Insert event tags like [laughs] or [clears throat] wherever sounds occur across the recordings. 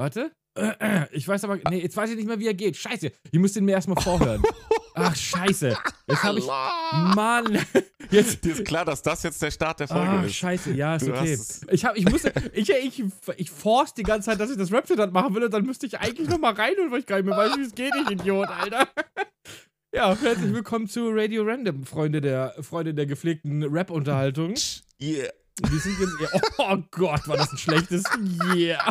Warte. [clears throat] Ich weiß aber, nee, jetzt weiß ich nicht mehr, wie er geht. Scheiße, ich muss den mir erstmal vorhören. Ach, scheiße. Jetzt habe ich, Mann. [laughs] Jetzt, Dir ist klar, dass das jetzt der Start der Folge Ah, ist. scheiße, ja, ist Du okay. Ich, hab, ich musste, ich, ich, ich force die ganze Zeit, dass ich das Rap-Zitat machen will und dann müsste ich eigentlich nochmal rein und weil ich gar nicht mehr weiß, wie es geht, ich Idiot, Alter. [laughs] Ja, herzlich willkommen zu Radio Random, Freunde der, Freunde der gepflegten Rap-Unterhaltung. Yeah. Wir sind jetzt, oh Gott, war das ein schlechtes Yeah.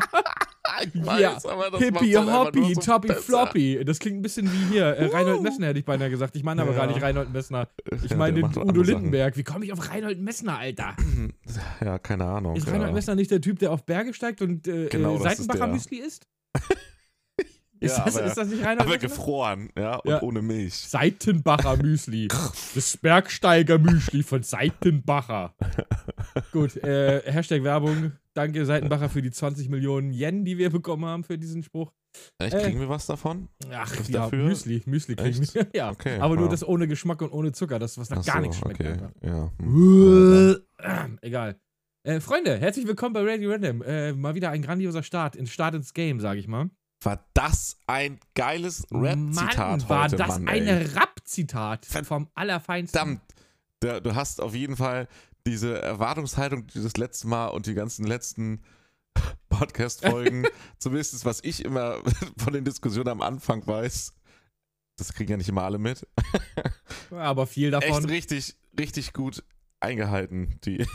Ich Ja, aber das Hippie, halt Hoppy, so Toppy, besser. Floppy. Das klingt ein bisschen wie hier. Äh, Reinhold Messner hätte ich beinahe gesagt. Ich meine aber Ja. gar nicht Reinhold Messner. Ich meine den Udo. Lindenberg. Wie komme ich auf Reinhold Messner, Alter? Ja, keine Ahnung. Ist. Reinhold Messner nicht der Typ, der auf Berge steigt und äh, Genau, äh, Seitenbacher. Müsli isst? [laughs] ist, Ja, das, aber- ist das nicht Reinhold Aber Messner? gefroren, ja, und Ja. ohne Milch. Seitenbacher Müsli. [laughs] Das Bergsteiger Müsli von Seitenbacher. Gut, äh, Hashtag Werbung. Danke Seitenbacher für die 20 Millionen Yen, die wir bekommen haben für diesen Spruch. Echt, Äh, kriegen wir was davon? Ach, Was ja, dafür? Müsli. Müsli kriegen Echt? wir. [laughs] Ja, Okay, aber nur wow. das ohne Geschmack und ohne Zucker. Das, was nach Ach gar so, nichts schmeckt. Okay, ja. hm. Egal. Äh, Freunde, herzlich willkommen bei Radio Random. Äh, mal wieder ein grandioser Start, in Start ins Game, sage ich mal. War das ein geiles Rap-Zitat Mann, war heute, das Mann, ein. Rap-Zitat vom Allerfeinsten. Verdammt. Da, du hast auf jeden Fall diese Erwartungshaltung, die das letzte Mal und die ganzen letzten [laughs] Podcast-Folgen, [laughs] zumindest was ich immer [laughs] von den Diskussionen am Anfang weiß, das kriegen ja nicht immer alle mit, Aber viel davon. echt richtig, richtig gut eingehalten, die,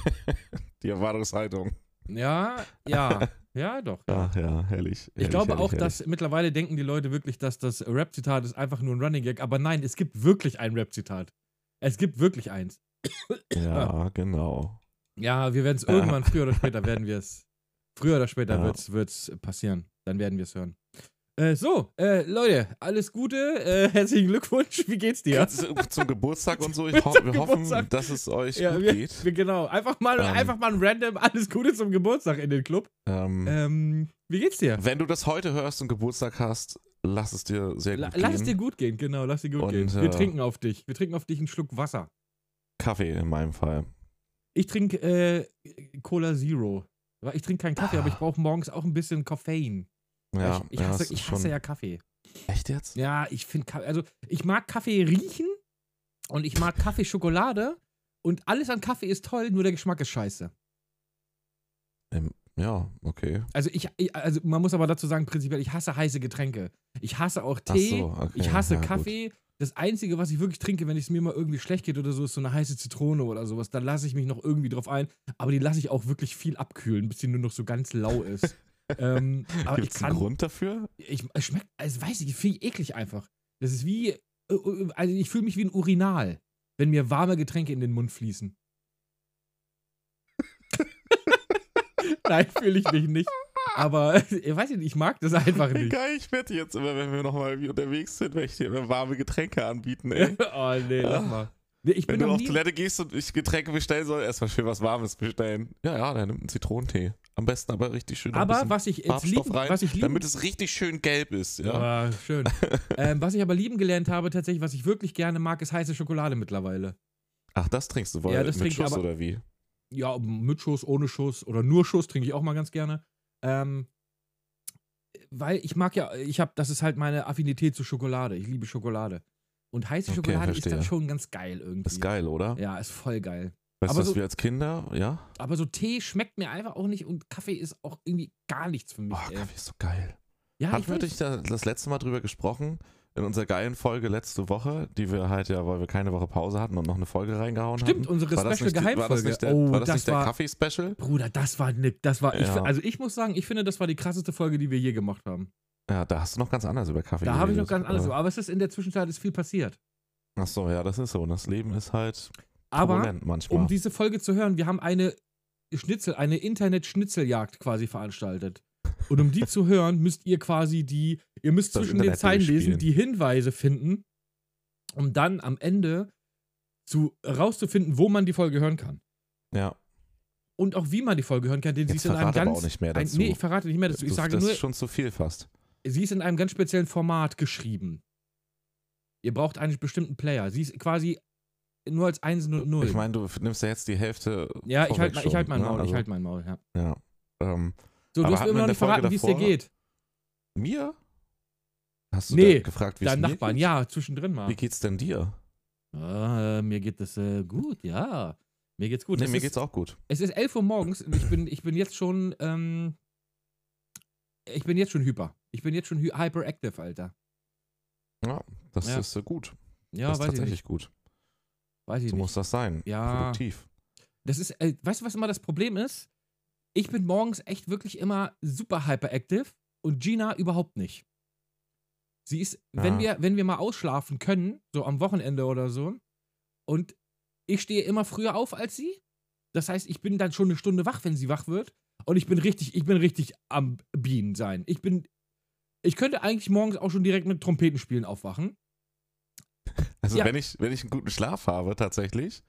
die Erwartungshaltung. Ja, ja, [laughs] ja, doch. Ach ja, herrlich. Ich glaube auch, dass mittlerweile denken die Leute wirklich, dass das Rap-Zitat ist einfach nur ein Running Gag. Aber nein, es gibt wirklich ein Rap-Zitat. Es gibt wirklich eins. Ja, [coughs] genau. Ja, wir werden es irgendwann, früher oder später werden wir es. Früher oder später Ja. wird's, wird's passieren. Dann werden wir es hören. Äh, so, äh, Leute, alles Gute. Äh, [laughs] herzlichen Glückwunsch. Wie geht's dir? Zum, zum Geburtstag und so. Ich [laughs] ho wir hoffen, dass es euch Ja, gut wir, geht. wir, genau. Einfach mal, Ähm. einfach mal ein random alles Gute zum Geburtstag in den Club. Ähm, Ähm, wie geht's dir? Wenn du das heute hörst und Geburtstag hast, lass es dir sehr La gut lass gehen. es dir gut gehen, genau, lass dir gut Und, gehen. Wir äh, trinken auf dich. Wir trinken auf dich einen Schluck Wasser. Kaffee in meinem Fall. Ich trinke äh, Cola Zero. Ich trinke keinen Kaffee, aber ich brauche morgens auch ein bisschen Koffein. Ja, ich ich ja, hasse, ich hasse ja Kaffee. Echt jetzt? Ja, ich finde, also ich mag Kaffee riechen und ich mag Kaffeeschokolade und alles an Kaffee ist toll, nur der Geschmack ist scheiße. Ja, okay. Also ich, also man muss aber dazu sagen, prinzipiell, ich hasse heiße Getränke. Ich hasse auch Ach Tee, so, okay. ich hasse ja, gut. Kaffee. Das Einzige, was ich wirklich trinke, wenn es mir mal irgendwie schlecht geht oder so, ist so eine heiße Zitrone oder sowas. Dann lasse ich mich noch irgendwie drauf ein. Aber die lasse ich auch wirklich viel abkühlen, bis sie nur noch so ganz lau ist. [laughs] ähm, [laughs] aber Gibt es einen. Grund dafür? Ich, es schmeckt, also weiß ich, finde ich eklig einfach. Das ist wie, äh, äh, also ich fühle mich wie ein Urinal, wenn mir warme Getränke in den Mund fließen. [laughs] Nein, fühle ich mich nicht. Aber [laughs] ich weiß nicht, ich mag das einfach nicht. Geil, ich wette jetzt immer, wenn wir nochmal unterwegs sind, wenn ich dir immer warme Getränke anbieten, ey. oh nee, lass mal. Nee, ich Wenn du auf Toilette gehst und ich Getränke bestellen soll, erstmal schön was Warmes bestellen. Ja, ja, dann nimmt einen Zitronentee. Am besten aber richtig schön aber was ich jetzt lieben, rein, was ich lieben, damit es richtig schön gelb ist, ja. Ah, schön. [laughs] ähm, was ich aber lieben gelernt habe, tatsächlich, was ich wirklich gerne mag, ist heiße Schokolade mittlerweile. Ach, das trinkst du wohl Ja, das mit trinke ich Schuss aber- oder wie? Ja, mit Schuss, ohne Schuss oder nur Schuss trinke ich auch mal ganz gerne. Ähm, weil ich mag ja, ich habe, das ist halt meine Affinität zu Schokolade. Ich liebe Schokolade. Und heiße Okay, Schokolade ist dann verstehe. schon ganz geil irgendwie. Ist geil, oder? Ja, ist voll geil. Weißt aber du, was so- wir als Kinder, ja? Aber so Tee schmeckt mir einfach auch nicht und Kaffee ist auch irgendwie gar nichts für mich. Boah, ey. Kaffee ist so geil. Ja, Hatten ich wir dich da das letzte Mal drüber gesprochen? In unserer geilen Folge letzte Woche, die wir halt ja, weil wir keine Woche Pause hatten und noch eine Folge reingehauen Stimmt, hatten. unsere War das Special die- War das Geheimfolge. nicht der, oh, war das, das nicht der war, Kaffee-Special? Bruder, das war ne, das war, ich, Ja. also ich muss sagen, ich finde, das war die krasseste Folge, die wir je gemacht haben. Ja, da hast du noch ganz anders über Kaffee Da habe ich noch ganz anders, Ja. aber es ist in der Zwischenzeit ist viel passiert. Ach so, ja, das ist so. Das Leben ist halt Aber um diese Folge zu hören, wir haben eine Schnitzel, eine Internet-Schnitzeljagd quasi veranstaltet. Und um die [laughs] zu hören, müsst ihr quasi die, ihr müsst Das zwischen den Internet Zeilen lesen, die Hinweise finden, um dann am Ende zu rauszufinden, wo man die Folge hören kann. ja, Und auch wie man die Folge hören kann, denn sie jetzt ist in einem ganz. auch nicht mehr Ein, dazu. nee, ich verrate nicht mehr dazu. Ich das, sage das nur, ist schon zu viel fast. sie ist in einem ganz speziellen Format geschrieben. Ihr braucht einen bestimmten Player. Sie ist quasi nur als Einsen und Null. Ich meine, du nimmst ja jetzt die Hälfte ja, ich halte ich halt mein ne? Maul, ich Also, halte mein Maul, ja. Ja. Ähm, So, du hast mir immer noch nicht verraten, wie es dir geht. Mir? Hast du Nee, gefragt, wie es Dein mir Nachbarn, geht? ja, zwischendrin mal. Wie geht's denn dir? Ah, mir geht es äh, gut, ja. Mir geht's gut. nee, es, mir ist, geht's auch gut. es ist 11 Uhr morgens und ich bin, ich bin jetzt schon, ähm, ich bin jetzt schon hyper. Ich bin jetzt schon hy hyperactive, Alter. Ja, das Ja. ist äh, gut. Ja, das ist weiß ich tatsächlich nicht. gut. Weiß ich So nicht. muss das sein. Ja. Produktiv. Das ist, äh, weißt du, was immer das Problem ist? Ich bin morgens echt wirklich immer super hyperactive und Gina überhaupt nicht. Sie ist, wenn Ja. wir, wenn wir mal ausschlafen können, so am Wochenende oder so, und ich stehe immer früher auf als sie. Das heißt, ich bin dann schon eine Stunde wach, wenn sie wach wird. Und ich bin richtig, ich bin richtig am Bienen sein. Ich bin, ich könnte eigentlich morgens auch schon direkt mit Trompetenspielen aufwachen. Also Ja. wenn ich, wenn ich einen guten Schlaf habe tatsächlich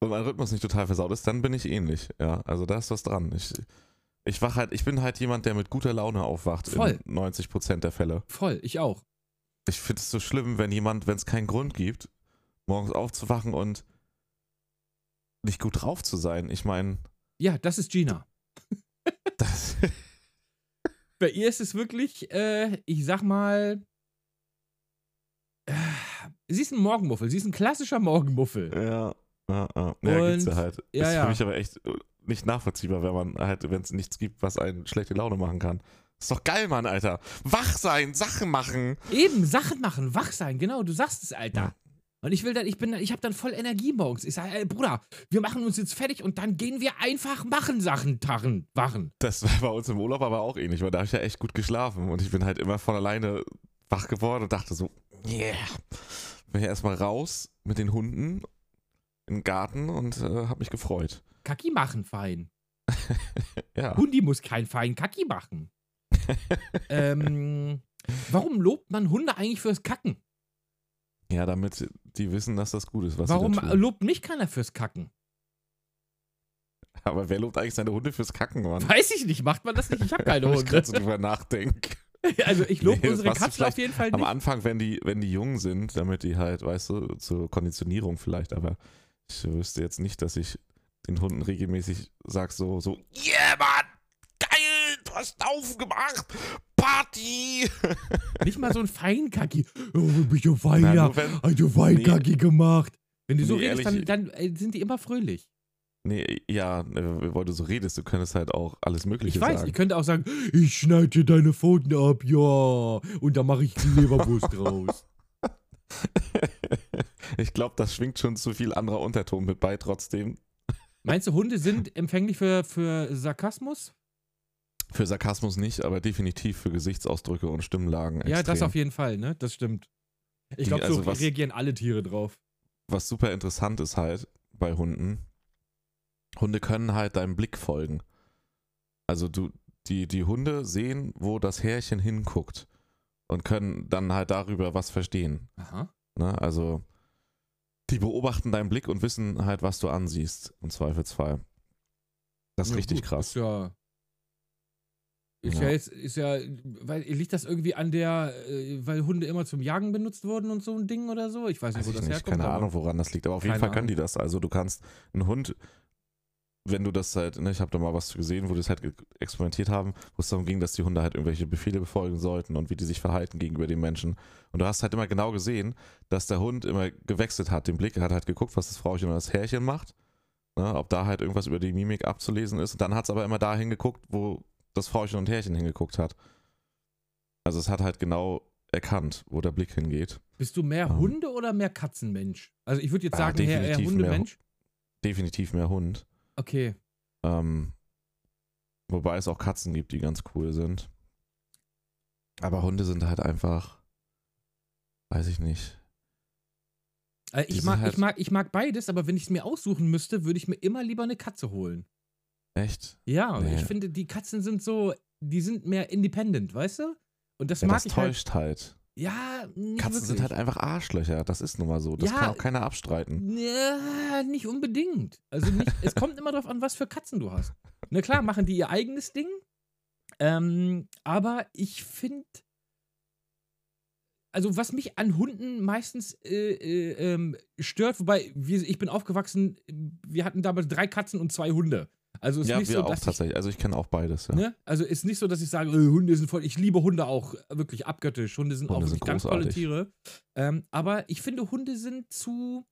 und mein Rhythmus nicht total versaut ist, dann bin ich ähnlich. Ja, also da ist was dran. Ich, ich wach halt, ich bin halt jemand, der mit guter Laune aufwacht Voll. in 90% der Fälle. Voll, ich auch. Ich finde es so schlimm, wenn jemand, wenn es keinen Grund gibt, morgens aufzuwachen und nicht gut drauf zu sein. Ich meine, Ja, das ist Gina. das [laughs] Bei ihr ist es wirklich, äh, ich sag mal, sie ist ein Morgenmuffel. Sie ist ein klassischer Morgenmuffel. Ja, ja, ja. ja gibt's Und- ja halt. ja, ist ja. für mich aber echt nicht nachvollziehbar, wenn man halt, wenn es nichts gibt, was einen schlechte Laune machen kann. Ist doch geil, Mann, Alter. Wach sein, Sachen machen. Eben, Sachen machen, wach sein, genau, du sagst es, Alter. Ja. Und ich will dann, ich bin, ich habe dann voll Energie morgens. Ich sage, ey, Bruder, wir machen uns jetzt fertig und dann gehen wir einfach machen Sachen, Tarren, wachen. Das war bei uns im Urlaub aber auch ähnlich, weil da habe ich ja echt gut geschlafen und ich bin halt immer von alleine wach geworden und dachte so, yeah. Bin ja erstmal raus mit den Hunden im Garten und äh, habe mich gefreut. Kaki machen, fein. [laughs] Ja. Hundi muss kein fein Kaki machen. [laughs] ähm, warum lobt man Hunde eigentlich fürs Kacken? Ja, damit die wissen, dass das gut ist, was Warum lobt mich keiner fürs Kacken? Aber wer lobt eigentlich seine Hunde fürs Kacken, Mann? Weiß ich nicht, macht man das nicht? Ich habe [laughs] keine Wenn ich Hunde. gerade so drüber nachdenke. [laughs] Also ich lobe Nee, unsere vielleicht auf jeden Fall Am nicht. Anfang, wenn die, wenn die jung sind, damit die halt, weißt du, zur Konditionierung vielleicht, aber ich wüsste jetzt nicht, dass ich den Hunden regelmäßig sag so, so, yeah, Mann, geil, du hast aufgemacht, Party. [laughs] Nicht mal so ein Feinkacki. Oh, ich ja Hast du Feinkacki gemacht? Wenn du so Nee, redest, dann, dann äh, sind die immer fröhlich. Nee, ja, äh, weil du so redest, du könntest halt auch alles Mögliche Ich weiß, sagen. ich könnte auch sagen, ich schneide dir deine Pfoten ab, ja. Und dann mache ich die Leberwurst raus. [laughs] ich glaube, das schwingt schon zu viel anderer Unterton mit bei trotzdem. Meinst du, Hunde sind empfänglich für, für Sarkasmus? Für Sarkasmus nicht, aber definitiv für Gesichtsausdrücke und Stimmlagen. Ja, das extrem. auf jeden Fall, ne? Das stimmt. Ich glaube, also so was- reagieren alle Tiere drauf. was super interessant ist halt bei Hunden, Hunde können halt deinem Blick folgen. Also du, die, die Hunde sehen, wo das Härchen hinguckt und können dann halt darüber was verstehen. Aha. Ne? Also die beobachten deinen Blick und wissen halt, was du ansiehst, im Zweifelsfall. Das ist Ja, richtig gut, krass. Ist ja. Ist ja. Ja. jetzt, ist ja, weil liegt das irgendwie an der, äh, weil Hunde immer zum Jagen benutzt wurden und so ein Ding oder so? Ich weiß nicht, Weiß wo ich das nicht, herkommt. keine Ahnung, woran das liegt, aber auf jeden Fall können Ahnung. die das. Also du kannst einen Hund, wenn du das halt, ne, ich habe da mal was gesehen, wo die das halt experimentiert haben, wo es darum ging, dass die Hunde halt irgendwelche Befehle befolgen sollten und wie die sich verhalten gegenüber den Menschen. Und du hast halt immer genau gesehen, dass der Hund immer gewechselt hat, den Blick, er hat halt geguckt, was das Frauchen und das Härchen macht, ne, ob da halt irgendwas über die Mimik abzulesen ist. Und dann hat es aber immer da hingeguckt, wo das Frauchen und Härchen hingeguckt hat. Also es hat halt genau erkannt, wo der Blick hingeht. Bist du mehr Ähm. Hunde oder mehr Katzenmensch? Also ich würde jetzt Ah, sagen, eher, eher definitiv mehr Hundemensch. Definitiv mehr Hund. Okay. Ähm, wobei es auch Katzen gibt, die ganz cool sind. Aber Hunde sind halt einfach, weiß ich nicht. Die ich, mag, halt- ich, mag, ich mag beides, aber wenn ich es mir aussuchen müsste, würde ich mir immer lieber eine Katze holen. Echt? Ja, Nee. ich finde, die Katzen sind so, die sind mehr independent, weißt du? Und das Ja, mag das ich halt. täuscht halt. Ja, nicht Katzen sind wirklich. halt einfach Arschlöcher. Das ist nun mal so. Das Ja. kann auch keiner abstreiten. Ja, nicht unbedingt. Also nicht, es kommt immer darauf an, was für Katzen du hast. Na klar, machen die ihr eigenes Ding. Ähm, aber ich finde, also was mich an Hunden meistens äh, äh, ähm, stört, wobei wir, ich bin aufgewachsen, wir hatten damals drei Katzen und zwei Hunde. Also ist ja, nicht wir so, auch dass ich, tatsächlich. Also ich kenne auch beides, ja. ne? Also ist nicht so, dass ich sage, äh, Hunde sind voll. Ich liebe Hunde auch wirklich abgöttisch. Hunde sind Hunde auch sind ganz tolle. Tiere. Ähm, aber ich finde, Hunde sind zu.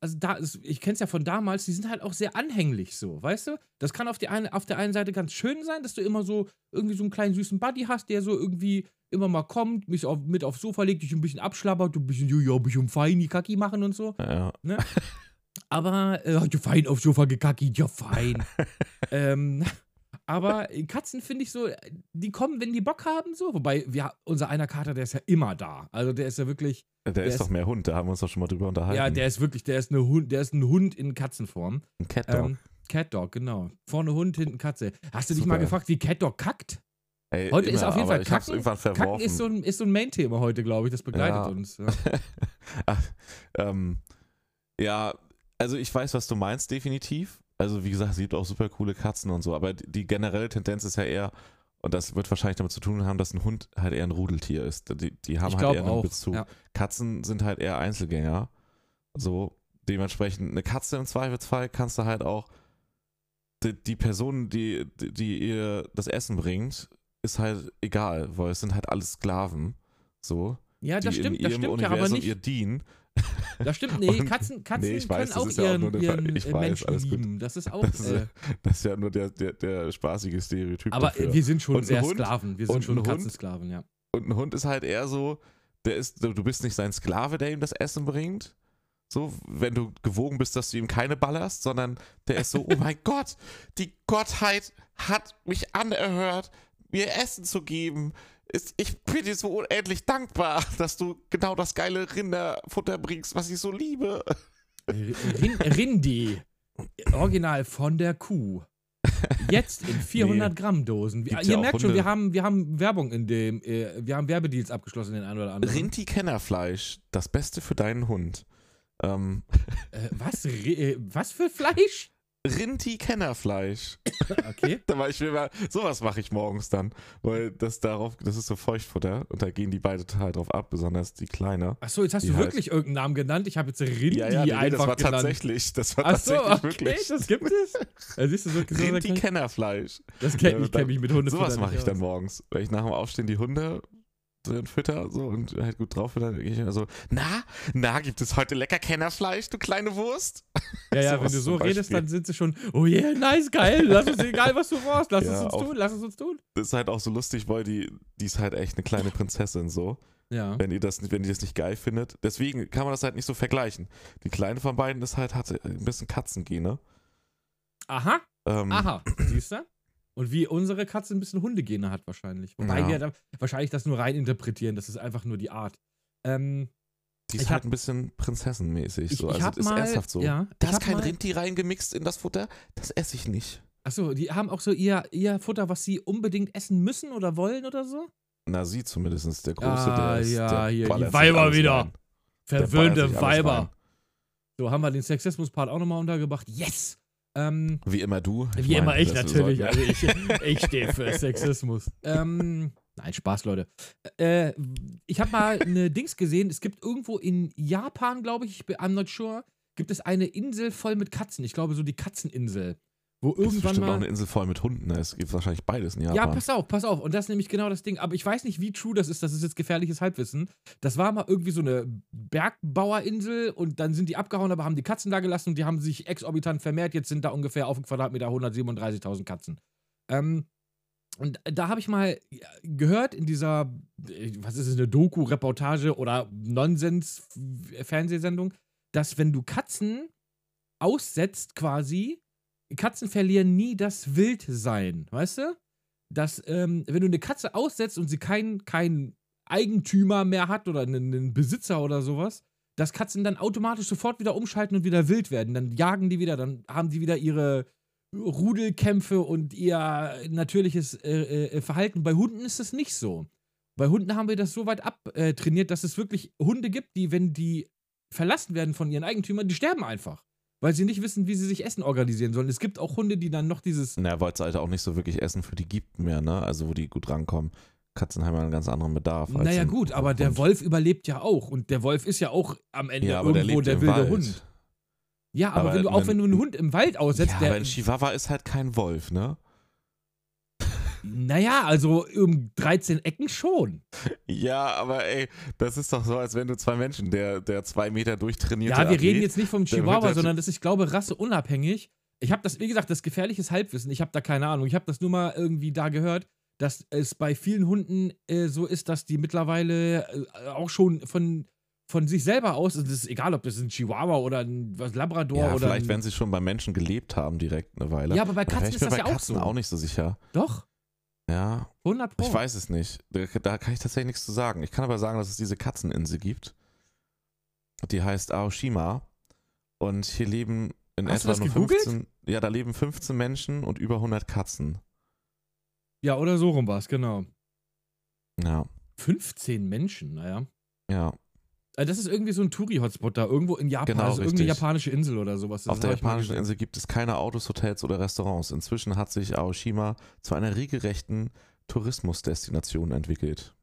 Also da ist, ich kenne es ja von damals, die sind halt auch sehr anhänglich so, weißt du? Das kann auf, die eine, auf der einen Seite ganz schön sein, dass du immer so irgendwie so einen kleinen süßen Buddy hast, der so irgendwie immer mal kommt, mich auf, mit aufs Sofa legt, dich ein bisschen abschlabbert, du ein bisschen, ja, ein bisschen feini Kacki machen und so. Ja, [laughs] Aber, äh, ja fein aufs Sofa gekacki, ja fein. [laughs] ähm, aber Katzen finde ich so, die kommen, wenn die Bock haben, so. Wobei, wir, unser einer Kater, der ist ja immer da. Also der ist ja wirklich, der, ist ist- doch mehr Hund, da haben wir uns doch schon mal drüber unterhalten. ja, der ist wirklich, der ist, eine Hund, der ist ein Hund in Katzenform. ein Cat Dog. Ähm, Cat Dog, genau. Vorne Hund, hinten Katze. Hast du dich Super. mal gefragt, wie Cat Dog kackt? Ey, heute ist auf jeden Fall Kacken-. Kacken ist so ein, ist so ein Main-Thema heute, glaube ich. Das begleitet Ja. uns. Ja. [laughs] Ach, ähm, ja, also ich weiß, was du meinst, definitiv. Also wie gesagt, es gibt auch super coole Katzen und so, aber die, generelle Tendenz ist ja eher, und das wird wahrscheinlich damit zu tun haben, dass ein Hund halt eher ein Rudeltier ist. Die, die haben Ich halt eher einen auch. Bezug. Ja. Katzen sind halt eher Einzelgänger. So, dementsprechend, eine Katze im Zweifelsfall kannst du halt auch, die, die Person, die, die, ihr das Essen bringt, ist halt egal, weil es sind halt alles Sklaven. So, ja, das die stimmt, in das ihrem stimmt ja aber Universum nicht. ihr dienen. Das stimmt, nee, Katzen, Katzen Nee, weiß, können das auch ist ja auch ihren, ihren ich äh, weiß, Menschen alles gut. lieben. Das ist auch. Das ist, äh, das ist ja nur der, der, der spaßige Stereotyp aber dafür. wir sind schon Und sehr Hund? Sklaven. Wir sind schon? Katzensklaven, ja. Und ein Hund ist halt eher so, der ist, du bist nicht sein Sklave, der ihm das Essen bringt. So, wenn du gewogen bist, dass du ihm keine ballerst, sondern der ist so, oh mein [laughs] Gott, die Gottheit hat mich anerhört, mir Essen zu geben. Ist- Ich bin dir so unendlich dankbar, [laughs] dass du genau das geile Rinderfutter bringst, was ich so liebe. Rin [laughs] Rindi. Original von der Kuh. Jetzt in [laughs] 400 Gramm Dosen. Gibt's Ihr ja merkt schon, wir haben, wir haben Werbung in dem, äh, wir haben Werbedeals abgeschlossen, den einen oder anderen. Rinti-Kennerfleisch, das Beste für deinen Hund. Ähm, Äh, was? Äh, was für Fleisch? Rinti-Kennerfleisch. Okay. [laughs] Da war ich mir mal, sowas mache ich morgens dann, weil das darauf, das ist so Feuchtfutter und da gehen die beide total drauf ab, besonders die Kleine. Achso, jetzt hast du halt- wirklich irgendeinen Namen genannt. Ich habe jetzt Rindi ja, ja, nee, einfach das war genannt. tatsächlich, das war Achso, tatsächlich okay, wirklich. das gibt es. Ja, [laughs] siehst du, so, so, so, Rinti-Kennerfleisch. das kenn, Ja, ich kenne mich mit Hunden. Sowas mache ich dann morgens, weil ich nach dem Aufstehen die Hunde so fütter so und halt gut drauf bin, dann gehe ich immer so, na, na, gibt es heute lecker Kennerfleisch, du kleine Wurst? Ja, ja, [laughs] Sowas wenn du so redest, dann sind sie schon, oh yeah, nice, geil, lass uns, egal was du brauchst, lass [laughs] Ja, es uns auch- tun, lass es uns tun. Das ist halt auch so lustig, weil die, die ist halt echt eine kleine Prinzessin so. Ja. wenn ihr das nicht, wenn ihr das nicht geil findet. Deswegen kann man das halt nicht so vergleichen. Die kleine von beiden ist halt, hatte ein bisschen Katzengene. Aha, Ähm, aha, siehst du? Und wie unsere Katze ein bisschen Hundegene hat wahrscheinlich. Wobei Ja. wir da wahrscheinlich das nur rein interpretieren, das ist einfach nur die Art. Ähm, Die ist Ich halt hab- ein bisschen prinzessenmäßig. ich So. ich Also hab das ist mal, ernsthaft so. Ja, da ich ist kein mal, Rindti reingemixt in das Futter, das esse ich nicht. Achso, die haben auch so ihr, ihr Futter, was sie unbedingt essen müssen oder wollen oder so? Na, sie zumindest. Der Große, Ah, der ist ja, der hier, die Weiber wieder. rein. Verwöhnte Weiber. So, haben wir den Sexismus-Part auch nochmal untergebracht. Yes! Ähm, Wie immer du. Wie meine, immer ich natürlich. Also ich, [laughs] ich stehe für Sexismus. ähm, nein, Spaß, Leute. Äh, ich habe mal eine [laughs] Dings gesehen. Es gibt irgendwo in Japan, glaube ich, ich bin I'm not sure, gibt es eine Insel voll mit Katzen. Ich glaube, so die Katzeninsel. Wo Das ist irgendwann bestimmt auch mal. eine Insel voll mit Hunden. Es gibt wahrscheinlich beides in Japan. Ja, pass auf, pass auf. Und das ist nämlich genau das Ding. Aber ich weiß nicht, wie true das ist. Das ist jetzt gefährliches Halbwissen. Das war mal irgendwie so eine Bergbauerinsel und dann sind die abgehauen, aber haben die Katzen da gelassen und die haben sich exorbitant vermehrt. Jetzt sind da ungefähr auf dem Quadratmeter 137.000 Katzen. Ähm, und da habe ich mal gehört in dieser, was ist es, eine Doku, Reportage oder Nonsens-Fernsehsendung, dass wenn du Katzen aussetzt quasi, Katzen verlieren nie das Wildsein, weißt du? Dass, ähm, wenn du eine Katze aussetzt und sie keinen kein Eigentümer mehr hat oder einen, einen Besitzer oder sowas, dass Katzen dann automatisch sofort wieder umschalten und wieder wild werden. Dann jagen die wieder, dann haben die wieder ihre Rudelkämpfe und ihr natürliches äh, äh, Verhalten. Bei Hunden ist das nicht so. Bei Hunden haben wir das so weit abtrainiert, dass es wirklich Hunde gibt, die, wenn die verlassen werden von ihren Eigentümern, die sterben einfach. Weil sie nicht wissen, wie sie sich Essen organisieren sollen. Es gibt auch Hunde, die dann noch dieses. Na, weil es halt auch nicht so wirklich Essen für die gibt mehr, ne? Also wo die gut rankommen. Katzen haben ja einen ganz anderen Bedarf. Naja, gut, aber der Hund. Wolf überlebt ja auch. Und der Wolf ist ja auch am Ende ja, aber der irgendwo der im wilde Wald. Hund. Ja, aber, Aber wenn du, auch wenn du einen Hund im Wald aussetzt, ja, aber der. ein Chihuahua ist halt kein Wolf, ne? Naja, also um 13 Ecken schon. Ja, aber ey, das ist doch so, als wenn du zwei Menschen, der, der zwei Meter durchtrainierte Ja, wir Athlet, reden jetzt nicht vom Chihuahua, halt- sondern das ist, ich glaube, rasseunabhängig. Ich habe das, wie gesagt, das gefährliches Halbwissen. Ich habe da keine Ahnung. Ich habe das nur mal irgendwie da gehört, dass es bei vielen Hunden äh, so ist, dass die mittlerweile äh, auch schon von, von sich selber aus, das ist egal, ob das ein Chihuahua oder ein was Labrador Ja, oder vielleicht, wenn sie schon bei Menschen gelebt haben, direkt eine Weile. Ja, aber bei Katzen ich ist das bei ja auch Katzen so. auch nicht so sicher. Doch, Ja, 100 Pro. ich weiß es nicht. Da, da kann ich tatsächlich nichts zu sagen. Ich kann aber sagen, dass es diese Katzeninsel gibt. Die heißt Aoshima. Und hier leben in Hast etwa nur gegoogelt? 15. Ja, da leben 15 Menschen und über 100 Katzen. Ja, oder so rum war es, genau. Ja, 15 Menschen, naja. ja. Äh, Das ist irgendwie so ein Touri-Hotspot da, irgendwo in Japan, Genau, also irgendeine japanische Insel oder sowas. Das Auf der japanischen. Insel gibt es keine Autos, Hotels oder Restaurants. Inzwischen hat sich Aoshima zu einer regelrechten Tourismusdestination entwickelt.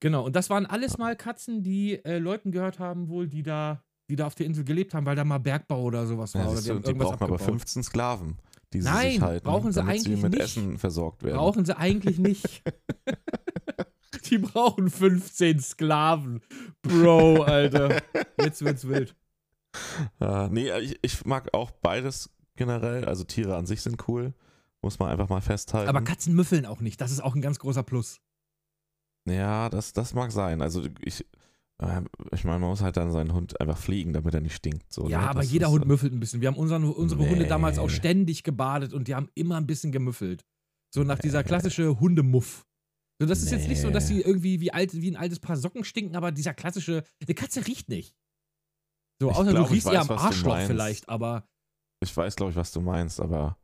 Genau, und das waren alles mal Katzen, die äh, Leuten gehört haben, wohl, die da, die da auf der Insel gelebt haben, weil da mal Bergbau oder sowas war. Ja, oder die du, die brauchen aber abgebaut. 15 Sklaven, die sie Nein, sich halten, brauchen sie damit sie eigentlich mit nicht. Essen versorgt werden. Brauchen sie eigentlich nicht. [laughs] die brauchen 15 Sklaven. Bro, Alter. Jetzt wird's wild. Äh, nee, ich, ich mag auch beides generell. Also Tiere an sich sind cool. Muss man einfach mal festhalten. Aber Katzen müffeln auch nicht. Das ist auch ein ganz großer Plus. ja, das, das mag sein. Also ich, äh, ich meine, man muss halt dann seinen Hund einfach pflegen, damit er nicht stinkt. So, ja, ne? aber Das jeder Hund müffelt ein bisschen. Wir haben unseren, unsere Hunde Nee. damals auch ständig gebadet und die haben immer ein bisschen gemüffelt. So nach dieser klassische Hundemuff. So, das ist jetzt nicht so, dass Nee. die irgendwie wie, alt, wie ein altes Paar Socken stinken, aber dieser klassische, eine Katze riecht nicht. So, Ich außer glaub, du riechst ihr weiß, am Arschloch vielleicht, aber Ich weiß, glaube ich, was du meinst, aber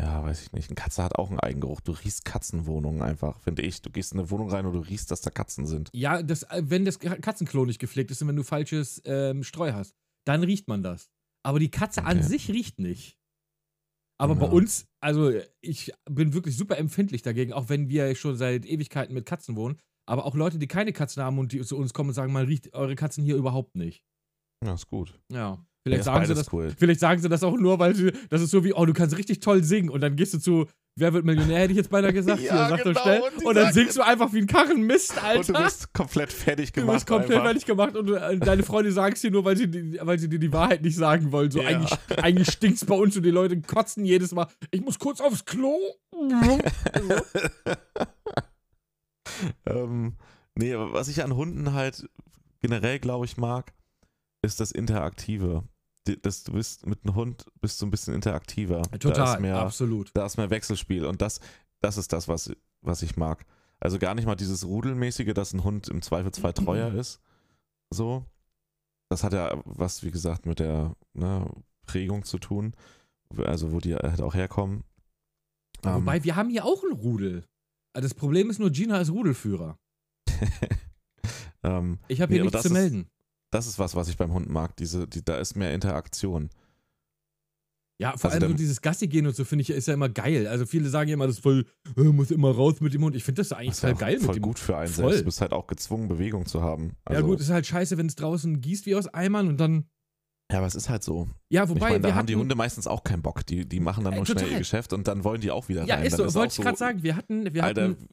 ja, weiß ich nicht. Eine Katze hat auch einen Eigengeruch. Du riechst Katzenwohnungen einfach, finde ich. Du gehst in eine Wohnung rein und du riechst, dass da Katzen sind. ja, das, äh, wenn das Katzenklo nicht gepflegt ist und wenn du falsches ähm, Streu hast, dann riecht man das. Aber die Katze an Okay. sich riecht nicht. Aber bei Ja. uns, also ich bin wirklich super empfindlich dagegen, auch wenn wir schon seit Ewigkeiten mit Katzen wohnen. Aber auch Leute, die keine Katzen haben und die zu uns kommen und sagen, man riecht eure Katzen hier überhaupt nicht. Ja, ist gut. Ja. Ja, Vielleicht ist sagen sie das. cool. Vielleicht sagen sie das auch nur, weil sie, das ist so wie, oh, du kannst richtig toll singen und dann gehst du zu, wer wird Millionär, hätte ich jetzt beinahe gesagt, [laughs] Ja, hier, sag genau, doch schnell. und Und dann singst du einfach wie ein Karrenmist, Alter. Und du bist komplett fertig Du gemacht. wirst komplett einfach. fertig gemacht und äh, deine Freunde sagen es dir nur, weil sie, weil sie dir die Wahrheit nicht sagen wollen. So, Ja. eigentlich, eigentlich stinkt's bei uns und die Leute kotzen jedes Mal. Ich muss kurz aufs Klo. [laughs] Ähm, nee, aber was ich an Hunden halt generell, glaube ich, mag, ist das Interaktive. Das, du bist mit einem Hund bist du ein bisschen interaktiver. Da ist Total, mehr, absolut. da ist mehr Wechselspiel und das, das ist das, was, was ich mag. Also gar nicht mal dieses Rudelmäßige, dass ein Hund im Zweifelsfall treuer ist. So. Das hat ja was, wie gesagt, mit der ne, Prägung zu tun. Also wo die halt auch herkommen. Ähm, Wobei, wir haben hier auch ein Rudel. Also Das Problem ist nur, Gina ist Rudelführer. [laughs] ähm, Ich habe Nee, hier aber nichts zu melden. Das ist was, was ich beim Hund mag. Diese, die, da ist mehr Interaktion. Ja, vor also allem so dieses Gassi gehen und so finde ich ist ja immer geil. Also viele sagen ja immer, das ist voll, äh, muss immer raus mit dem Hund. Ich finde das eigentlich Das ist voll ja geil voll mit dem gut für einen Voll. selbst. Du bist halt auch gezwungen, Bewegung zu haben. Also, ja gut, ist halt scheiße, wenn es draußen gießt wie aus Eimern und dann. ja, aber es ist halt so. Ja, Ich wobei meine, da wir haben hatten, die Hunde meistens auch keinen Bock. Die, die machen dann Äh, nur schnell total. ihr Geschäft und dann wollen die auch wieder Ja, rein. ist Dann so, wollte ich gerade sagen. Wir hatten, wir Alter, hatten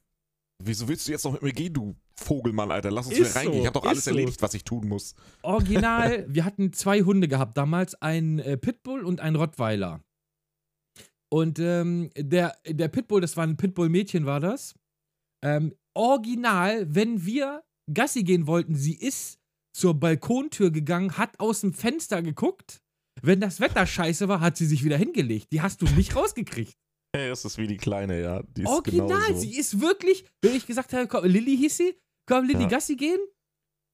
wieso willst du jetzt noch mit mir gehen, du Vogelmann, Alter? Lass uns Ist wieder reingehen. so, Ich habe doch alles so. erledigt, was ich tun muss. original, [laughs] wir hatten zwei Hunde gehabt damals, einen äh, Pitbull und einen Rottweiler. Und ähm, der, der Pitbull, das war ein Pitbull-Mädchen, war das. Ähm, original, wenn wir Gassi gehen wollten, sie ist zur Balkontür gegangen, hat aus dem Fenster geguckt. Wenn das Wetter scheiße war, hat sie sich wieder hingelegt. Die hast du nicht rausgekriegt. Hey, das ist wie die Kleine, ja. Die ist Original, sie ist wirklich, wenn ich gesagt habe, komm, Lilly hieß sie, komm, Lilly Ja. Gassi gehen.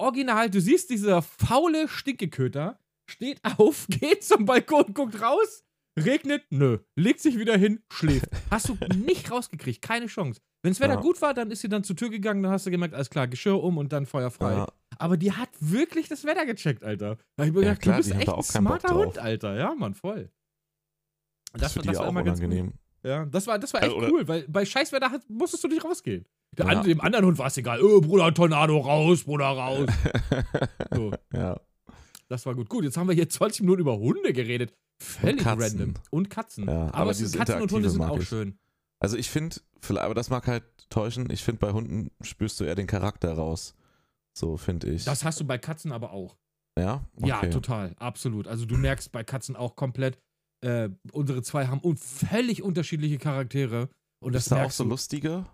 Original, du siehst dieser faule Stinkeköter, steht auf, [laughs] geht zum Balkon, guckt raus, regnet, nö, legt sich wieder hin, schläft. [laughs] Hast du nicht rausgekriegt, keine Chance. Wenn das Wetter Ja. gut war, dann ist sie dann zur Tür gegangen, dann hast du gemerkt, alles klar, Geschirr um und dann Feuer frei. Ja, Aber die hat wirklich das Wetter gecheckt, Alter. Da hab ich mir Ja, gedacht, klar, du bist echt ein smarter. Hund, Alter. Ja, Mann, voll. das, ist für die auch unangenehm. Ja, das war, das war echt Äh, oder- cool, weil bei Scheißwetter hat, musstest du nicht rausgehen. Der Ja. an, dem anderen Hund war es egal. Oh, Bruder, Tornado raus, Bruder, raus. [laughs] So. ja. Das war gut. Gut, jetzt haben wir hier 20 Minuten über Hunde geredet. Völlig Katzen. random. Und Katzen. Ja, aber aber Katzen und Hunde sind auch ich. schön. Also ich finde, aber das mag halt täuschen, ich finde bei Hunden spürst du eher den Charakter raus. So finde ich. Das hast du bei Katzen aber auch. ja? Ja, Okay. total. Absolut. Also du merkst bei Katzen auch komplett, äh, unsere zwei haben un völlig unterschiedliche Charaktere. Und das Ist da auch so lustige?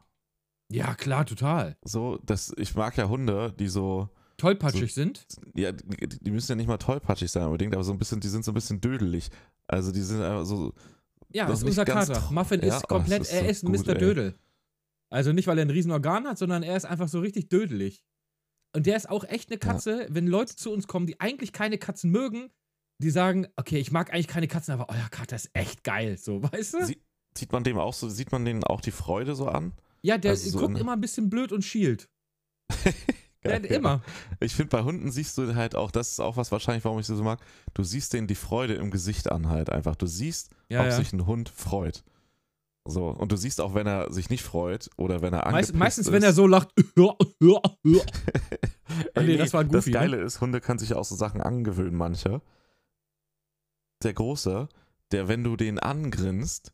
Ja, klar, total. So, dass ich mag ja Hunde, die so, Tollpatschig sind. ja, die, müssen ja nicht mal tollpatschig sein unbedingt, aber so ein bisschen, die sind so ein bisschen dödelig. Also die sind einfach so, Ja, Das ist unser Kater. Muffin Ja, ist oh, komplett, das ist er so ist gut, Mr. ey. Dödel. Also nicht, weil er ein Riesenorgan hat, sondern er ist einfach so richtig dödelig. Und der ist auch echt eine Katze, wenn Leute zu uns kommen, die eigentlich keine Katzen mögen, die sagen, okay, ich mag eigentlich keine Katzen, aber euer Kater ist echt geil, so, [laughs] weißt du? Sie- sieht man dem auch so, sieht man denen auch die Freude so an? ja, der also so guckt eine- immer ein bisschen blöd und schielt. [laughs] Geil, hat immer. Ich finde, bei Hunden siehst du halt auch, das ist auch was wahrscheinlich, warum ich sie so mag, du siehst denen die Freude im Gesicht an halt einfach. Du siehst, Ja, ob ja. sich ein Hund freut. So, und du siehst auch, wenn er sich nicht freut oder wenn er Meist, angepisst meistens, ist. wenn er so lacht. Ja, ja, ja. Ey, nee, das war Das Goofy, ne? Geile ist, Hunde können sich ja auch so Sachen angewöhnen, manche. Der Große, der, wenn du den angrinst,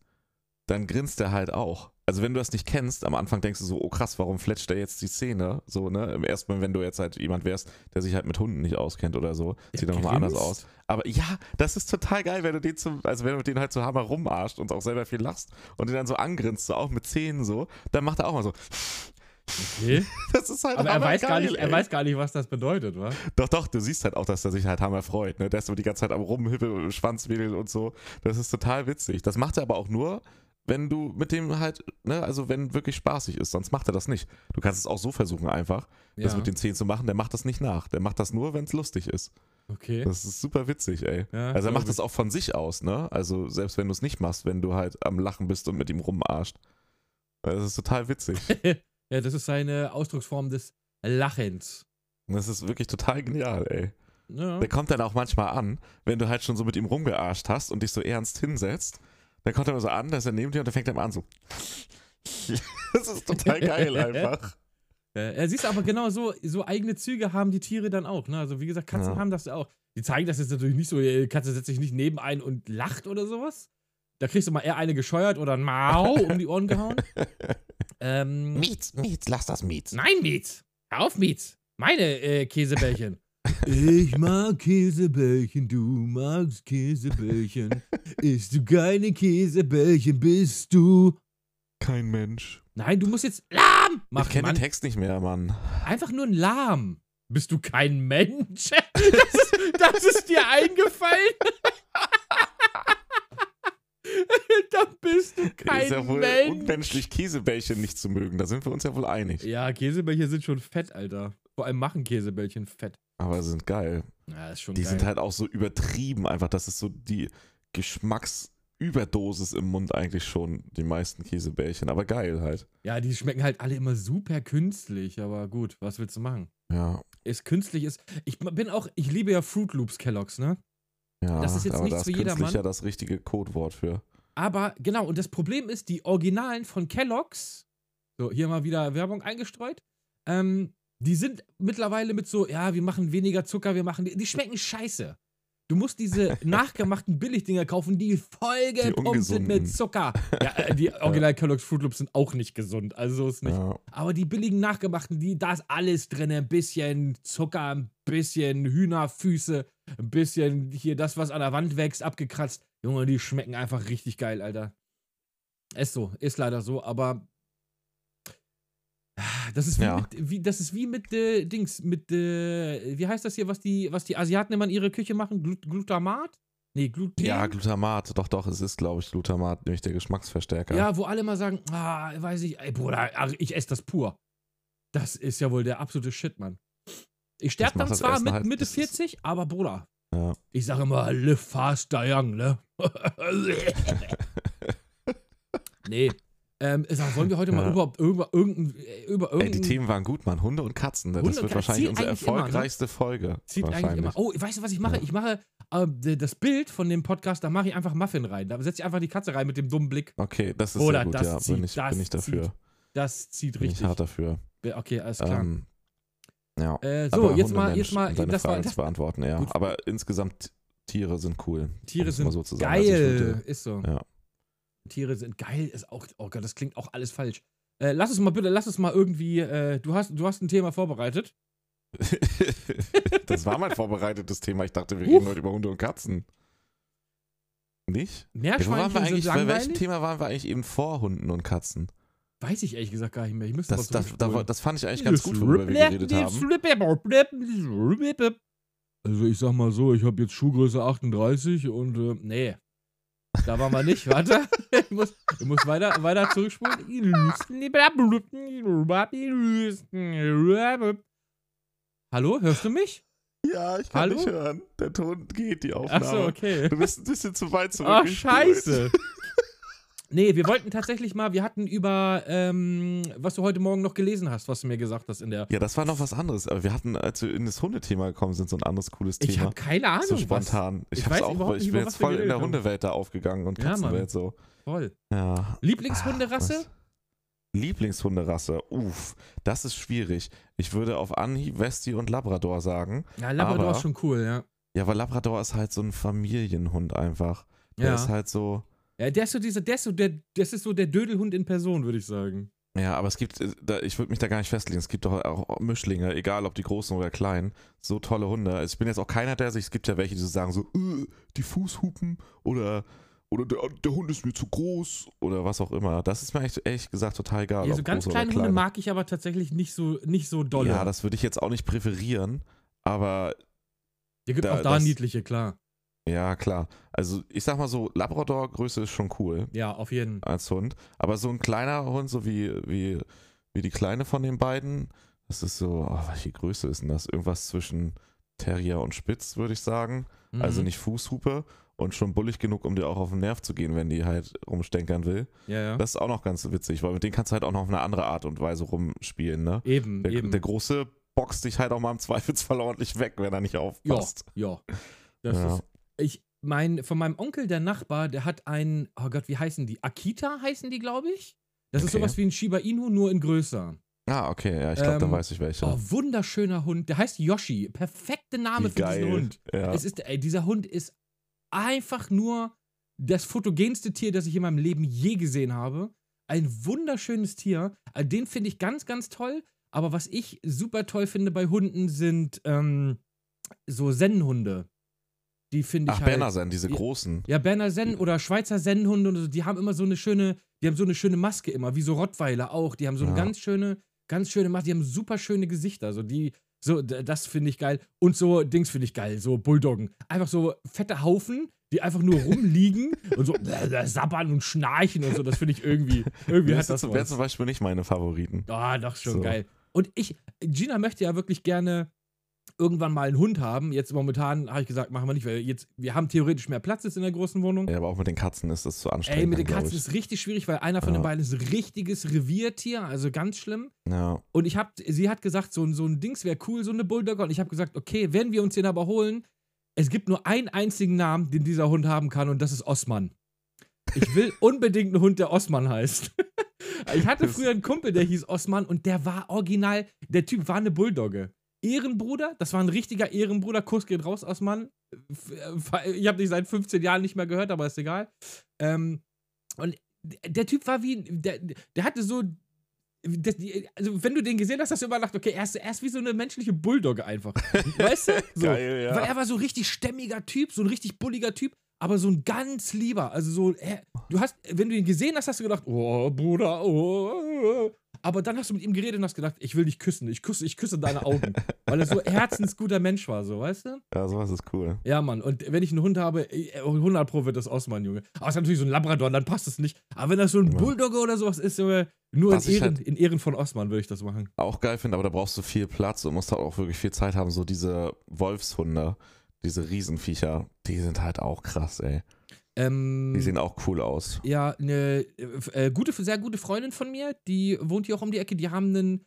dann grinst er halt auch. Also wenn du das nicht kennst, am Anfang denkst du so, oh krass, warum fletscht der jetzt die Zähne? So, ne? Im ersten Mal, wenn du jetzt halt jemand wärst, der sich halt mit Hunden nicht auskennt oder so, Der sieht dann nochmal anders aus. Aber ja, das ist total geil, wenn du den zum, also wenn du den halt so hammer rumarscht und auch selber viel lachst und den dann so angrinst, so auch mit Zähnen so, dann macht er auch mal so. Okay. [laughs] Das ist halt Aber er weiß, gar hammergeil, nicht, er weiß gar nicht, was das bedeutet, wa? Doch, doch, du siehst halt auch, dass er sich halt hammer freut. Ne? Der ist so die ganze Zeit am Rumhippeln, Schwanzwedeln und so. Das ist total witzig. Das macht er aber auch nur, wenn du mit dem halt, ne, also wenn wirklich spaßig ist, sonst macht er das nicht. Du kannst es auch so versuchen einfach, das mit den Zähnen zu machen. Der macht das nicht nach. Der macht das nur, wenn es lustig ist. okay. Das ist super witzig, ey. Ja, Also er macht das auch von sich aus, ne? Also selbst wenn du es nicht machst, wenn du halt am Lachen bist und mit ihm rumarscht. Das ist total witzig. [laughs] Ja, das ist seine Ausdrucksform des Lachens. Das ist wirklich total genial, ey. Ja. Der kommt dann auch manchmal an, wenn du halt schon so mit ihm rumgearscht hast und dich so ernst hinsetzt. Dann kommt er immer so an, da ist er neben dir und dann fängt er an so. [laughs] das ist total geil [laughs] einfach. Äh, Er siehst aber genau so, so eigene Züge haben die Tiere dann auch. Ne? Also wie gesagt, Katzen Ja. haben das auch. Die zeigen das jetzt natürlich nicht so, die Katze setzt sich nicht neben ein und lacht oder sowas. Da kriegst du mal eher eine gescheuert oder ein Mau um die Ohren gehauen. [laughs] Ähm, Mietz, Mietz, lass das Mietz. nein, Mietz. Hör auf, Mietz. Meine äh, Käsebällchen. [laughs] Ich mag Käsebällchen, du magst Käsebällchen. Isst du keine Käsebällchen, bist du. Kein Mensch. Nein, du musst jetzt lahm ich machen. kenne Mann. den Text nicht mehr, Mann. Einfach nur ein Lahm. Bist du kein Mensch? [laughs] Das ist, das ist dir eingefallen? [laughs] da bist du kein ist ja wohl Mensch. unmenschlich, Käsebällchen nicht zu mögen. Da sind wir uns ja wohl einig. Ja, Käsebällchen sind schon fett, Alter. Vor allem machen Käsebällchen fett. Aber sie sind geil. Ja, ist schon Die geil. sind halt auch so übertrieben einfach. Das ist so die Geschmacksüberdosis im Mund eigentlich schon, die meisten Käsebällchen. Aber geil halt. ja, die schmecken halt alle immer super künstlich, aber gut, was willst du machen? Ja. Ist künstlich ist. Ich bin auch, ich liebe ja Fruit Loops Kelloggs, ne? Ja, Das ist jetzt nichts ist für jedermann. künstlich ja das richtige Codewort für. Aber genau, und das Problem ist, die Originalen von Kellogg's, so hier mal wieder Werbung eingestreut, ähm, die sind mittlerweile mit so, ja, wir machen weniger Zucker, wir machen, die, die schmecken scheiße. Du musst diese [laughs] nachgemachten Billigdinger kaufen, die voll gepumpt sind mit Zucker. Ja, äh, die [laughs] Original Kellogg's Fruit Loops sind auch nicht gesund, also so ist nicht. Ja. Aber die billigen nachgemachten, die, da ist alles drin. Ein bisschen Zucker, ein bisschen Hühnerfüße, ein bisschen hier das, was an der Wand wächst, abgekratzt. Junge, die schmecken einfach richtig geil, Alter. Ist so, ist leider so, aber das ist wie Ja. mit, wie, das ist wie mit äh, Dings, mit, äh, wie heißt das hier, was die, was die Asiaten immer in ihre Küche machen? Glut Glutamat? Nee, Gluten. ja, Glutamat. Doch, doch, es ist, glaube ich, Glutamat, nämlich der Geschmacksverstärker. Ja, wo alle mal sagen, ah, weiß ich, ey, Bruder, ich esse das pur. Das ist ja wohl der absolute Shit, Mann. Ich sterbe dann zwar mit halt- Mitte das ist- 40, aber Bruder, Ja. ich sage immer, live fast, die young, ne? [laughs] nee. Ähm, sag, wollen wir heute mal Ja. überhaupt über irgendein, äh, über Ey, die Themen waren gut, Mann. Hunde und Katzen. ne? Hunde Das und wird Katzen wahrscheinlich zieht unsere eigentlich immer, ne? erfolgreichste Folge. zieht eigentlich immer. Oh, weißt du, was ich mache? Ja. Ich mache äh, das Bild von dem Podcast, da mache ich einfach Muffin rein. Da setze ich einfach die Katze rein mit dem dummen Blick. Okay, das ist Oder sehr gut, das ja. zieht, bin, ich, das bin ich dafür. Das zieht Bin ich richtig. hart dafür. Okay, alles klar. Ähm, Ja. Äh, so, Aber jetzt mal, jetzt mal, deine das war Frage das, zu beantworten, ja. Gut. Aber insgesamt Tiere sind cool. Tiere sind so. Also geil. würde- ist so. Ja. Tiere sind geil, ist auch, oh Gott, das klingt auch alles falsch. Äh, lass es mal bitte, lass es mal irgendwie, äh, du hast, du hast ein Thema vorbereitet. [laughs] das war mein vorbereitetes Thema. Ich dachte, wir reden heute über Hunde und Katzen. Nicht? Ja, wo waren Meerschweinchen wir sind eigentlich? Bei welchem langweilig? Thema waren wir eigentlich eben vor Hunden und Katzen? Weiß ich ehrlich gesagt gar nicht mehr. Ich müsste Das, das, da, war- das fand ich eigentlich ganz gut, worüber wir geredet haben. Also ich sag mal so, ich habe jetzt Schuhgröße 38 und äh, nee. Da waren wir nicht, [laughs] warte. Ich muss, ich muss weiter, weiter zurückspulen. Hallo, hörst du mich? Ja, ich kann Hallo? nicht hören. Der Ton geht, die Aufnahme. Achso, okay. Du bist ein bisschen zu weit zurück. Ach, scheiße. [laughs] Nee, wir wollten tatsächlich mal, wir hatten über, ähm, was du heute Morgen noch gelesen hast, was du mir gesagt hast in der. Ja, das war noch was anderes. Aber wir hatten, als wir in das Hundethema gekommen sind, so ein anderes cooles Ich Thema. habe keine Ahnung. so was. spontan. Ich, Ich hab's weiß auch, überhaupt ich nicht, bin jetzt was voll in der. Hundewelt da aufgegangen und Ja. Katzenwelt so. Voll. Ja. Lieblingshunderasse? Was? Lieblingshunderasse. Uff, das ist schwierig. Ich würde auf Anhieb Westie und Labrador sagen. Ja, Labrador Aber- ist schon cool, ja. Ja, weil Labrador ist halt so ein Familienhund einfach. Der Ja. ist halt so. Ja der ist so dieser, der ist so der, das ist so der Dödelhund in Person, würde ich sagen. Ja, aber es gibt, äh, ich würde mich da gar nicht festlegen. Es gibt doch auch Mischlinge, egal ob die großen oder kleinen, so tolle Hunde. Ich bin jetzt auch keiner, der sich, es gibt ja welche, die so sagen so, äh, die Fußhupen oder, oder der, der Hund ist mir zu groß oder was auch immer. Das ist mir echt, ehrlich gesagt total egal. Ja, so ganz kleine klein. Hunde mag ich aber tatsächlich nicht so, nicht so dolle. Ja, das würde ich jetzt auch nicht präferieren, aber Der gibt da- auch da das- niedliche, klar. Ja, klar. Also ich sag mal so, Labrador-Größe ist schon cool Ja, auf jeden. als Hund. Aber so ein kleiner Hund, so wie, wie, wie die kleine von den beiden, das ist so, oh, welche Größe ist denn das? Irgendwas zwischen Terrier und Spitz, würde ich sagen. Mhm. Also nicht Fußhupe und schon bullig genug, um dir auch auf den Nerv zu gehen, wenn die halt rumstenkern will. Ja, ja. Das ist auch noch ganz witzig, weil mit denen kannst du halt auch noch auf eine andere Art und Weise rumspielen, ne? eben, Der, eben. der Große boxt dich halt auch mal im Zweifelsfall [laughs] ordentlich weg, wenn er nicht ja, aufpasst. ja. Das Ja. ist. Ich, mein, von meinem Onkel, der Nachbar, der hat ein, oh Gott, wie heißen die? Akita heißen die, glaube ich. Das ist Okay. sowas wie ein Shiba Inu, nur in größer. Ah, okay, ja, ich glaube, Ähm, dann weiß ich welche. Oh, wunderschöner Hund. Der heißt Yoshi. Perfekte Name Wie für diesen Hund. Ja. Es ist, ey, dieser Hund ist einfach nur das fotogenste Tier, das ich in meinem Leben je gesehen habe. Ein wunderschönes Tier. Äh, Den finde ich ganz, ganz toll. Aber was ich super toll finde bei Hunden sind ähm, so Zen-Hunde. Die finde ich Ach, halt. Berner diese großen. Ja, Berner Zen oder Schweizer Zen-Hunde und so, die haben immer so eine schöne, die haben so eine schöne Maske immer, wie so Rottweiler auch. Die haben so eine Ja. ganz schöne, ganz schöne Maske, die haben super schöne Gesichter. So, die, so, das finde ich geil. Und so Dings finde ich geil, so Bulldoggen. Einfach so fette Haufen, die einfach nur rumliegen [laughs] und so sabbern und schnarchen und so. Das finde ich irgendwie, irgendwie Das hat das wäre zum. Beispiel nicht meine Favoriten. Ah, doch schon So. geil. Und ich, Gina möchte ja wirklich gerne irgendwann mal einen Hund haben. Jetzt momentan habe ich gesagt, machen wir nicht, weil jetzt, wir haben theoretisch mehr Platz jetzt in der großen Wohnung. Ja, aber auch mit den Katzen ist das zu anstrengend. Ey, mit den Katzen ist richtig schwierig, weil einer von Ja. den beiden ist ein richtiges Reviertier, also ganz schlimm. Ja, Und ich hab, sie hat gesagt, so, ein- so ein Dings wäre cool, so eine Bulldogger. Und ich habe gesagt, okay, wenn wir uns den aber holen, es gibt nur einen einzigen Namen, den dieser Hund haben kann, und das ist Osman. Ich will [laughs] unbedingt einen Hund, der Osman heißt. [laughs] ich hatte früher einen Kumpel, der hieß Osman, und der war original, der Typ war eine Bulldogge. Ehrenbruder, das war ein richtiger Ehrenbruder. Kuss geht raus, Osman. Ich habe dich seit 15 Jahren nicht mehr gehört, aber ist egal. Ähm, und der Typ war wie, der, der hatte so, das, die- also wenn du den gesehen hast, hast du immer gedacht, okay, er ist, er ist wie so eine menschliche Bulldogge einfach. Weißt du? [laughs] So. geil, ja. Weil er war so ein richtig stämmiger Typ, so ein richtig bulliger Typ, aber so ein ganz lieber. Also so, er, du hast, wenn du ihn gesehen hast, hast du gedacht, oh, Bruder, oh. Aber dann hast du mit ihm geredet und hast gedacht, ich will dich küssen, ich küsse, ich küsse deine Augen. [laughs] weil er so herzensguter Mensch war, so, weißt du? ja, sowas ist cool. Ja, Mann. Und wenn ich einen Hund habe, äh, 100 Pro wird das Osman, Junge. Aber es ist natürlich so ein Labrador, dann passt es nicht. Aber wenn das so ein Ja. Bulldogger oder sowas ist, Junge, nur in Ehren, halt- in Ehren von Osman würde ich das machen. Auch geil finde, aber da brauchst du viel Platz und musst halt auch wirklich viel Zeit haben. So diese Wolfshunde, diese Riesenviecher, die sind halt auch krass, ey. Ähm, Die sehen auch cool aus. ja, eine äh, gute, sehr gute Freundin von mir, die wohnt hier auch um die Ecke, die haben einen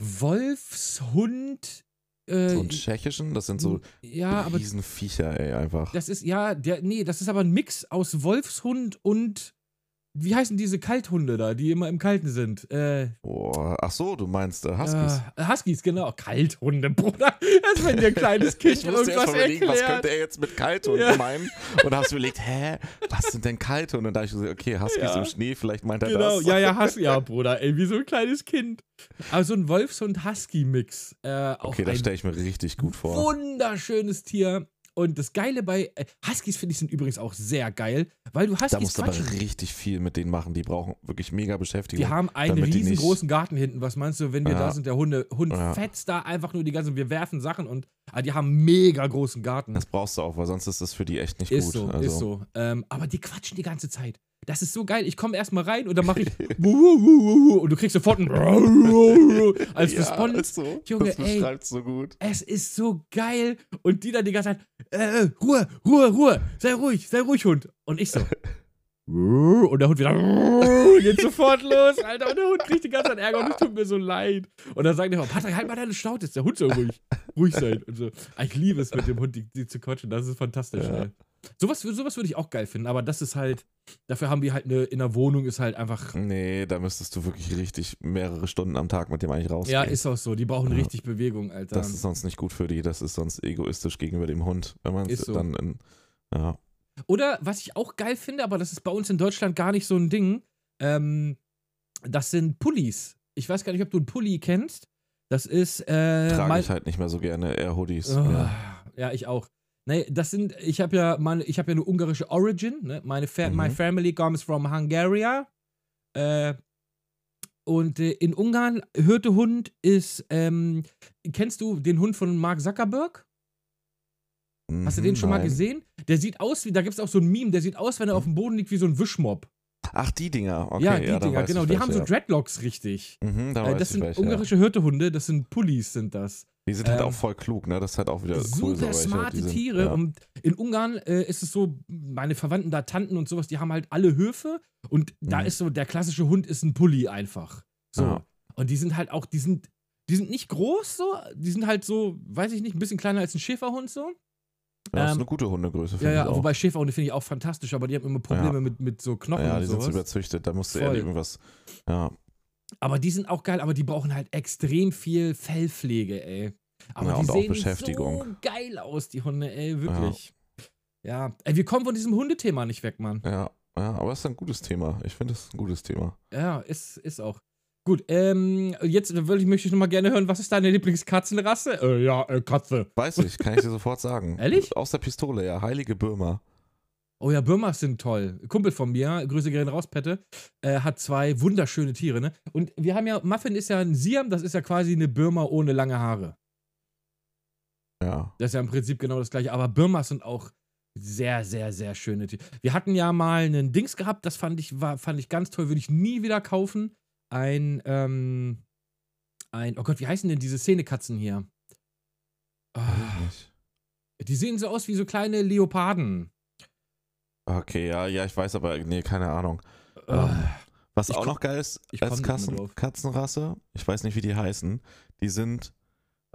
Wolfshund. Äh, So einen tschechischen, das sind so ja, aber Riesenviecher, ey, einfach. das ist, ja, der, nee, das ist aber ein Mix aus Wolfshund und wie heißen diese Kalthunde da, die immer im Kalten sind? Äh, Oh, ach so, du meinst äh, Huskies. Äh, Huskies, genau. Kalthunde, [laughs] Bruder. Als wenn dir ein kleines Kind ich musste erst irgendwas mal überlegen, was erklärt. könnte er jetzt mit Kalthunden Ja. meinen? Und hast überlegt, hä, was sind denn Kalthunde? Und da habe ich gesagt, okay, Huskies Ja. im Schnee, vielleicht meint er Genau, das. ja, ja, [laughs] Husky, ja, Bruder, ey, wie so ein kleines Kind. Aber so ein Wolfshund-Husky-Mix. Äh, auch Okay, das stelle ich mir richtig gut vor. wunderschönes Tier. Und das Geile bei äh, Huskies finde ich sind übrigens auch sehr geil, weil du Huskies Da musst du aber richtig viel mit denen machen. Die brauchen wirklich mega Beschäftigung. Die haben einen riesengroßen Garten hinten. Was meinst du, wenn wir Ja. da sind, der Hunde, Hund Ja. fetzt da einfach nur die ganze, wir werfen Sachen und ah, die haben einen mega großen Garten. Das brauchst du auch, weil sonst ist das für die echt nicht ist gut. so, also, ist so. Ähm, aber die quatschen die ganze Zeit. Das ist so geil. Ich komme erstmal rein und dann mache ich [laughs] und du kriegst sofort ein [laughs] [laughs] als ja, Response. ist so. Junge, das ey. so gut. Es ist so geil. Und die dann die ganze Zeit, äh, äh, Ruhe, Ruhe, Ruhe, sei ruhig, sei ruhig, Hund. Und ich so. Und der Hund wieder geht sofort los, Alter. Und der Hund kriegt die ganze Zeit Ärger und es tut mir so leid. Und dann sagt der Patrick, halt mal deine Schnauze, der Hund soll ruhig, ruhig sein. Und so. Ich liebe es, mit dem Hund die, die zu quatschen. Das ist fantastisch, Ja. ey. Sowas, sowas würde ich auch geil finden, aber das ist halt, dafür haben wir halt eine, in der Wohnung ist halt einfach, Nee, da müsstest du wirklich richtig mehrere Stunden am Tag mit dem eigentlich rausgehen. ja, ist auch so, die brauchen Ja. richtig Bewegung, Alter. das ist sonst nicht gut für die. Das ist sonst egoistisch gegenüber dem Hund. Wenn man es so. dann in. Ja. Oder was ich auch geil finde, aber das ist bei uns in Deutschland gar nicht so ein Ding, ähm, das sind Pullis. Ich weiß gar nicht, ob du einen Pulli kennst. Das ist, äh, Trage ich halt nicht mehr so gerne Air Hoodies. Oh, Ja. ja, ich auch. Nee, das sind, ich habe ja meine, ich habe ja eine ungarische Origin, ne? Meine Fa Mhm. my family comes from Hungaria. Äh, und äh, in Ungarn, Hirtehund ist, ähm, kennst du den Hund von Mark Zuckerberg? Hast du Mhm, den schon mal nein. gesehen? Der sieht aus wie, da gibt es auch so ein Meme, der sieht aus, wenn er auf dem Boden liegt wie so ein Wischmob. Ach, die Dinger. Okay, ja, die dann Dinger, genau. Die haben so. Dreadlocks richtig. Mhm, Äh, das sind welche, ja. ungarische Hirtehunde, das sind Pullis, sind das. Die sind halt ähm, auch voll klug, ne? Das ist halt auch wieder cool. Super so welche. smarte Die sind, Tiere. Ja. Und in Ungarn äh, ist es so, meine Verwandten da, Tanten und sowas, die haben halt alle Höfe und da Mhm. ist so, der klassische Hund ist ein Pulli einfach. So. Ja. Und die sind halt auch, die sind, die sind nicht groß so, die sind halt so, weiß ich nicht, ein bisschen kleiner als ein Schäferhund so. Ja, das ist ähm, eine gute Hundegröße, Ja, finde ja, wobei Schäferhunde finde ich auch fantastisch, aber die haben immer Probleme Ja. mit, mit so Knochen ja, und die sind sowas. so überzüchtet, da musst du eher irgendwas. Ja, Aber die sind auch geil, aber die brauchen halt extrem viel Fellpflege, ey. Aber Ja, die und auch sehen Beschäftigung. so geil aus, die Hunde, ey, wirklich. Ja. Ey, wir kommen von diesem Hundethema nicht weg, Mann. ja, ja, aber es ist ein gutes Thema. Ich finde, es ist ein gutes Thema. Ja, ist, ist auch. Gut, ähm, jetzt ich, möchte ich nochmal gerne hören, was ist deine Lieblingskatzenrasse? Äh, ja, äh, Katze. Weiß ich, kann ich dir sofort sagen. [laughs] Ehrlich? Aus der Pistole, ja. Heilige Birma. Oh ja, Birmas sind toll. Kumpel von mir, Grüße gerne raus, Pette, äh, hat zwei wunderschöne Tiere, ne? Und wir haben ja, Muffin ist ja ein Siam, das ist ja quasi eine Birma ohne lange Haare. Ja. Das ist ja im Prinzip genau das gleiche. Aber Birmas sind auch sehr, sehr, sehr schöne Tiere. Wir hatten ja mal einen Dings gehabt, das fand ich, war, fand ich ganz toll, würde ich nie wieder kaufen. Ein, ähm, ein, oh Gott, wie heißen denn diese Szenekatzen hier? Nicht. die sehen so aus wie so kleine Leoparden. Okay, ja, ja, ich weiß aber, nee, keine Ahnung. Ah, Ähm, Was auch komm- noch geil ist als Katzen. Katzenrasse, ich weiß nicht, wie die heißen, die sind,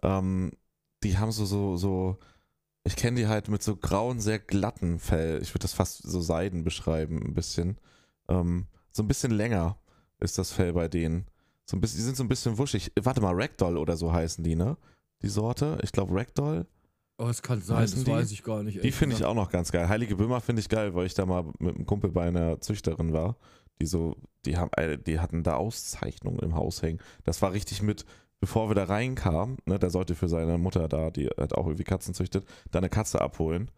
ähm, die haben so, so, so, ich kenne die halt mit so grauen, sehr glatten Fell. Ich würde das fast so Seiden beschreiben, ein bisschen. Ähm, so ein bisschen länger ist das Fell bei denen. So ein bisschen, die sind so ein bisschen wuschig. Warte mal, Ragdoll oder so heißen die, ne? Die Sorte. Ich glaube Ragdoll. Oh, es kann sein, heißen das die? weiß ich gar nicht. Die finde ich auch noch ganz geil. Heilige Böhmer finde ich geil, weil ich da mal mit einem Kumpel bei einer Züchterin war. Die so, die haben, äh, die hatten da Auszeichnungen im Haus hängen. Das war richtig mit, bevor wir da reinkamen, ne, der sollte für seine Mutter da, die hat auch irgendwie Katzen züchtet, da eine Katze abholen.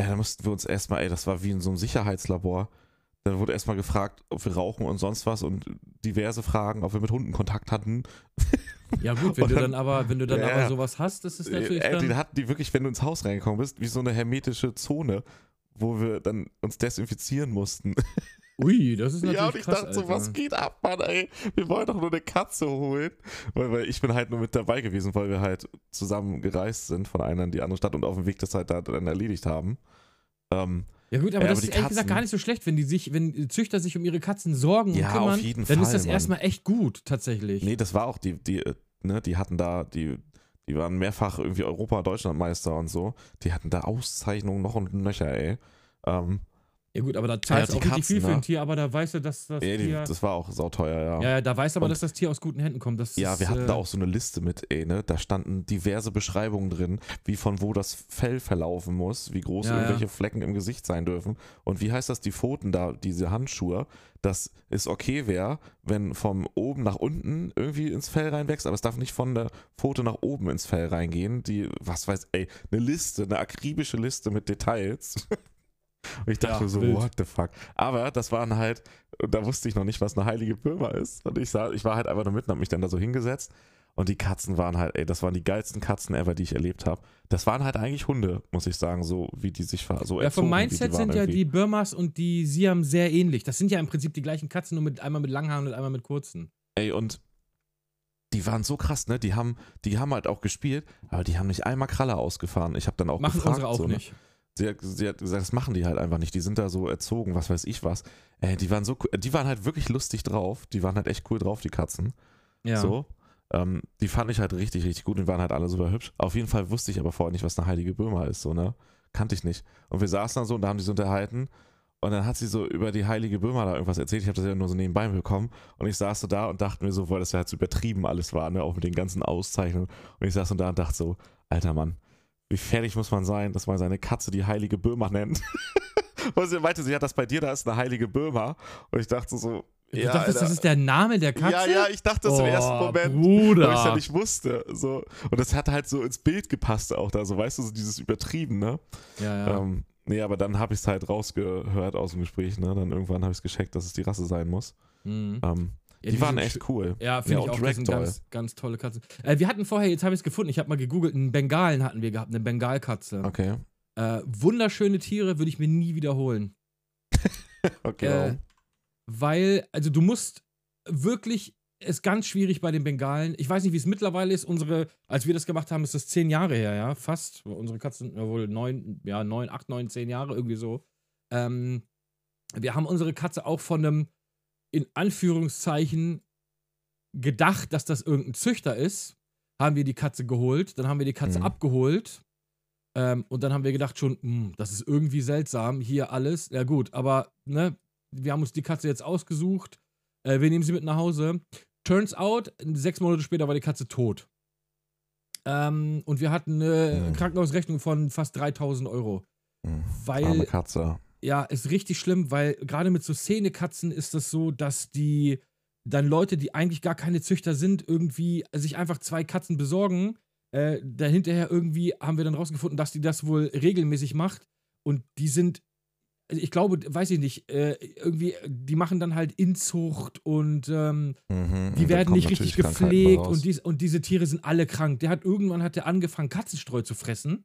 Ja, da mussten wir uns erstmal, ey, das war wie in so einem Sicherheitslabor. Da wurde erstmal gefragt, ob wir rauchen und sonst was und diverse Fragen, ob wir mit Hunden Kontakt hatten. [laughs] Ja, gut, wenn Und du dann- dann aber, wenn du dann Ja, aber sowas hast, das ist natürlich Ey, die dann. hatten die wirklich, wenn du ins Haus reingekommen bist, wie so eine hermetische Zone, wo wir dann uns desinfizieren mussten. [laughs] Ui, das ist natürlich Ja, und ich krass, dachte so, Alter. was geht ab, Mann, ey? Wir wollen doch nur eine Katze holen. Weil, weil ich bin halt nur mit dabei gewesen, weil wir halt zusammen gereist sind von einer in die andere Stadt und auf dem Weg das halt da dann erledigt haben. Ähm, Ja gut, aber Ja, das aber ist ehrlich gesagt gar nicht so schlecht, wenn die sich, wenn Züchter sich um ihre Katzen sorgen Ja, und kümmern, auf jeden dann ist Fall, das Mann. erstmal echt gut, tatsächlich. nee, das war auch die, die, äh, ne, die hatten da, die, die waren mehrfach irgendwie Europa-Deutschlandmeister und so. Die hatten da Auszeichnungen noch und nöcher, ey. Ähm, Ja gut, aber da zahlst Ja, auch richtig viel Katzen, für ein ne? Tier, aber da weißt du, dass das Ja, die, Tier... das war auch sauteuer, ja. ja, ja, da weißt du aber, Und- dass das Tier aus guten Händen kommt. Das Ja, ist, wir hatten äh, da auch so eine Liste mit, ey, ne? Da standen diverse Beschreibungen drin, wie von wo das Fell verlaufen muss, wie groß Ja, ja. irgendwelche Flecken im Gesicht sein dürfen. Und wie heißt das, die Pfoten da, diese Handschuhe, dass es okay wäre, wenn vom oben nach unten irgendwie ins Fell reinwächst, aber es darf nicht von der Pfote nach oben ins Fell reingehen. Die, was weiß, ey, eine Liste, eine akribische Liste mit Details. [laughs] Und ich dachte Ja, so, wild. what the fuck. Aber das waren halt, da wusste ich noch nicht, was eine heilige Birma ist. Und ich, sah, ich war halt einfach nur mitten, hab mich dann da so hingesetzt. Und die Katzen waren halt, ey, das waren die geilsten Katzen ever, die ich erlebt habe. Das waren halt eigentlich Hunde, muss ich sagen, so wie die sich so Ja, vom Mindset sind ja die Birmas und die Siam sehr ähnlich. Das sind ja im Prinzip die gleichen Katzen, nur mit einmal mit langen Haaren und einmal mit kurzen. Ey, und die waren so krass, ne? Die haben, die haben halt auch gespielt, aber die haben nicht einmal Kralle ausgefahren. Ich habe dann auch Machen gefragt, unsere auch so, ne? nicht. Sie hat, sie hat gesagt, das machen die halt einfach nicht. Die sind da so erzogen, was weiß ich was. Ey, die waren so, die waren halt wirklich lustig drauf. Die waren halt echt cool drauf, die Katzen. Ja. So. Ähm, die fand ich halt richtig, richtig gut. Die waren halt alle super hübsch. Auf jeden Fall wusste ich aber vorher nicht, was eine heilige Birma ist, so, ne? Kannte ich nicht. Und wir saßen dann so und da haben die so unterhalten. Und dann hat sie so über die heilige Birma da irgendwas erzählt. Ich habe das ja nur so nebenbei bekommen. Und ich saß so da und dachte mir so, weil das ja halt so übertrieben alles war, ne? Auch mit den ganzen Auszeichnungen. Und ich saß so da und dachte so, alter Mann, wie fertig muss man sein, dass man seine Katze die heilige Birma nennt. [laughs] und sie meinte, sie hat das bei dir, da ist eine heilige Birma. Und ich dachte so, Du ja, dachtest, Alter. das ist der Name der Katze? Ja, ja, ich dachte das im ersten Oh, Moment. Bruder. Weil ich es ja nicht wusste. So. Und das hat halt so ins Bild gepasst auch da, so weißt du, so dieses Übertrieben, ne? Ja, ja. Ähm, nee, aber dann habe ich es halt rausgehört aus dem Gespräch, ne? Dann irgendwann habe ich es gecheckt, dass es die Rasse sein muss. Mhm. Ähm, Ja, die, waren echt cool. Ja, finde Ja, ich auch. Das sind ganz, ganz tolle Katzen. Äh, wir hatten vorher, jetzt habe ich es gefunden, ich habe mal gegoogelt, einen Bengalen hatten wir gehabt, eine Bengalkatze. Okay. Äh, wunderschöne Tiere, würde ich mir nie wiederholen. [laughs] Okay. Äh, weil, also du musst wirklich, ist ganz schwierig bei den Bengalen. Ich weiß nicht, wie es mittlerweile ist. Unsere, als wir das gemacht haben, ist das zehn Jahre her, ja, fast. Unsere Katzen sind ja wohl neun, ja, neun, acht, neun, zehn Jahre, irgendwie so. Ähm, wir haben unsere Katze auch von einem, in Anführungszeichen, gedacht, dass das irgendein Züchter ist. Haben wir die Katze geholt, dann haben wir die Katze Mhm. abgeholt. Ähm, und dann haben wir gedacht schon, hm, das ist irgendwie seltsam, hier alles. Ja gut, aber ne, wir haben uns die Katze jetzt ausgesucht. Äh, wir nehmen sie mit nach Hause. Turns out, sechs Monate später war die Katze tot. Ähm, und wir hatten eine Mhm. Krankenhausrechnung von fast 3000 Euro. Hm. Weil Arme Katze. Ja, ist richtig schlimm, weil gerade mit so Szenekatzen ist das so, dass die dann Leute, die eigentlich gar keine Züchter sind, irgendwie sich einfach zwei Katzen besorgen. Äh, dann hinterher irgendwie haben wir dann rausgefunden, dass die das wohl regelmäßig macht. Und die sind, also ich glaube, weiß ich nicht, äh, irgendwie, die machen dann halt Inzucht und ähm, Mhm. die Und werden nicht richtig gepflegt und, dies, und diese Tiere sind alle krank. Der hat irgendwann hat der angefangen, Katzenstreu zu fressen.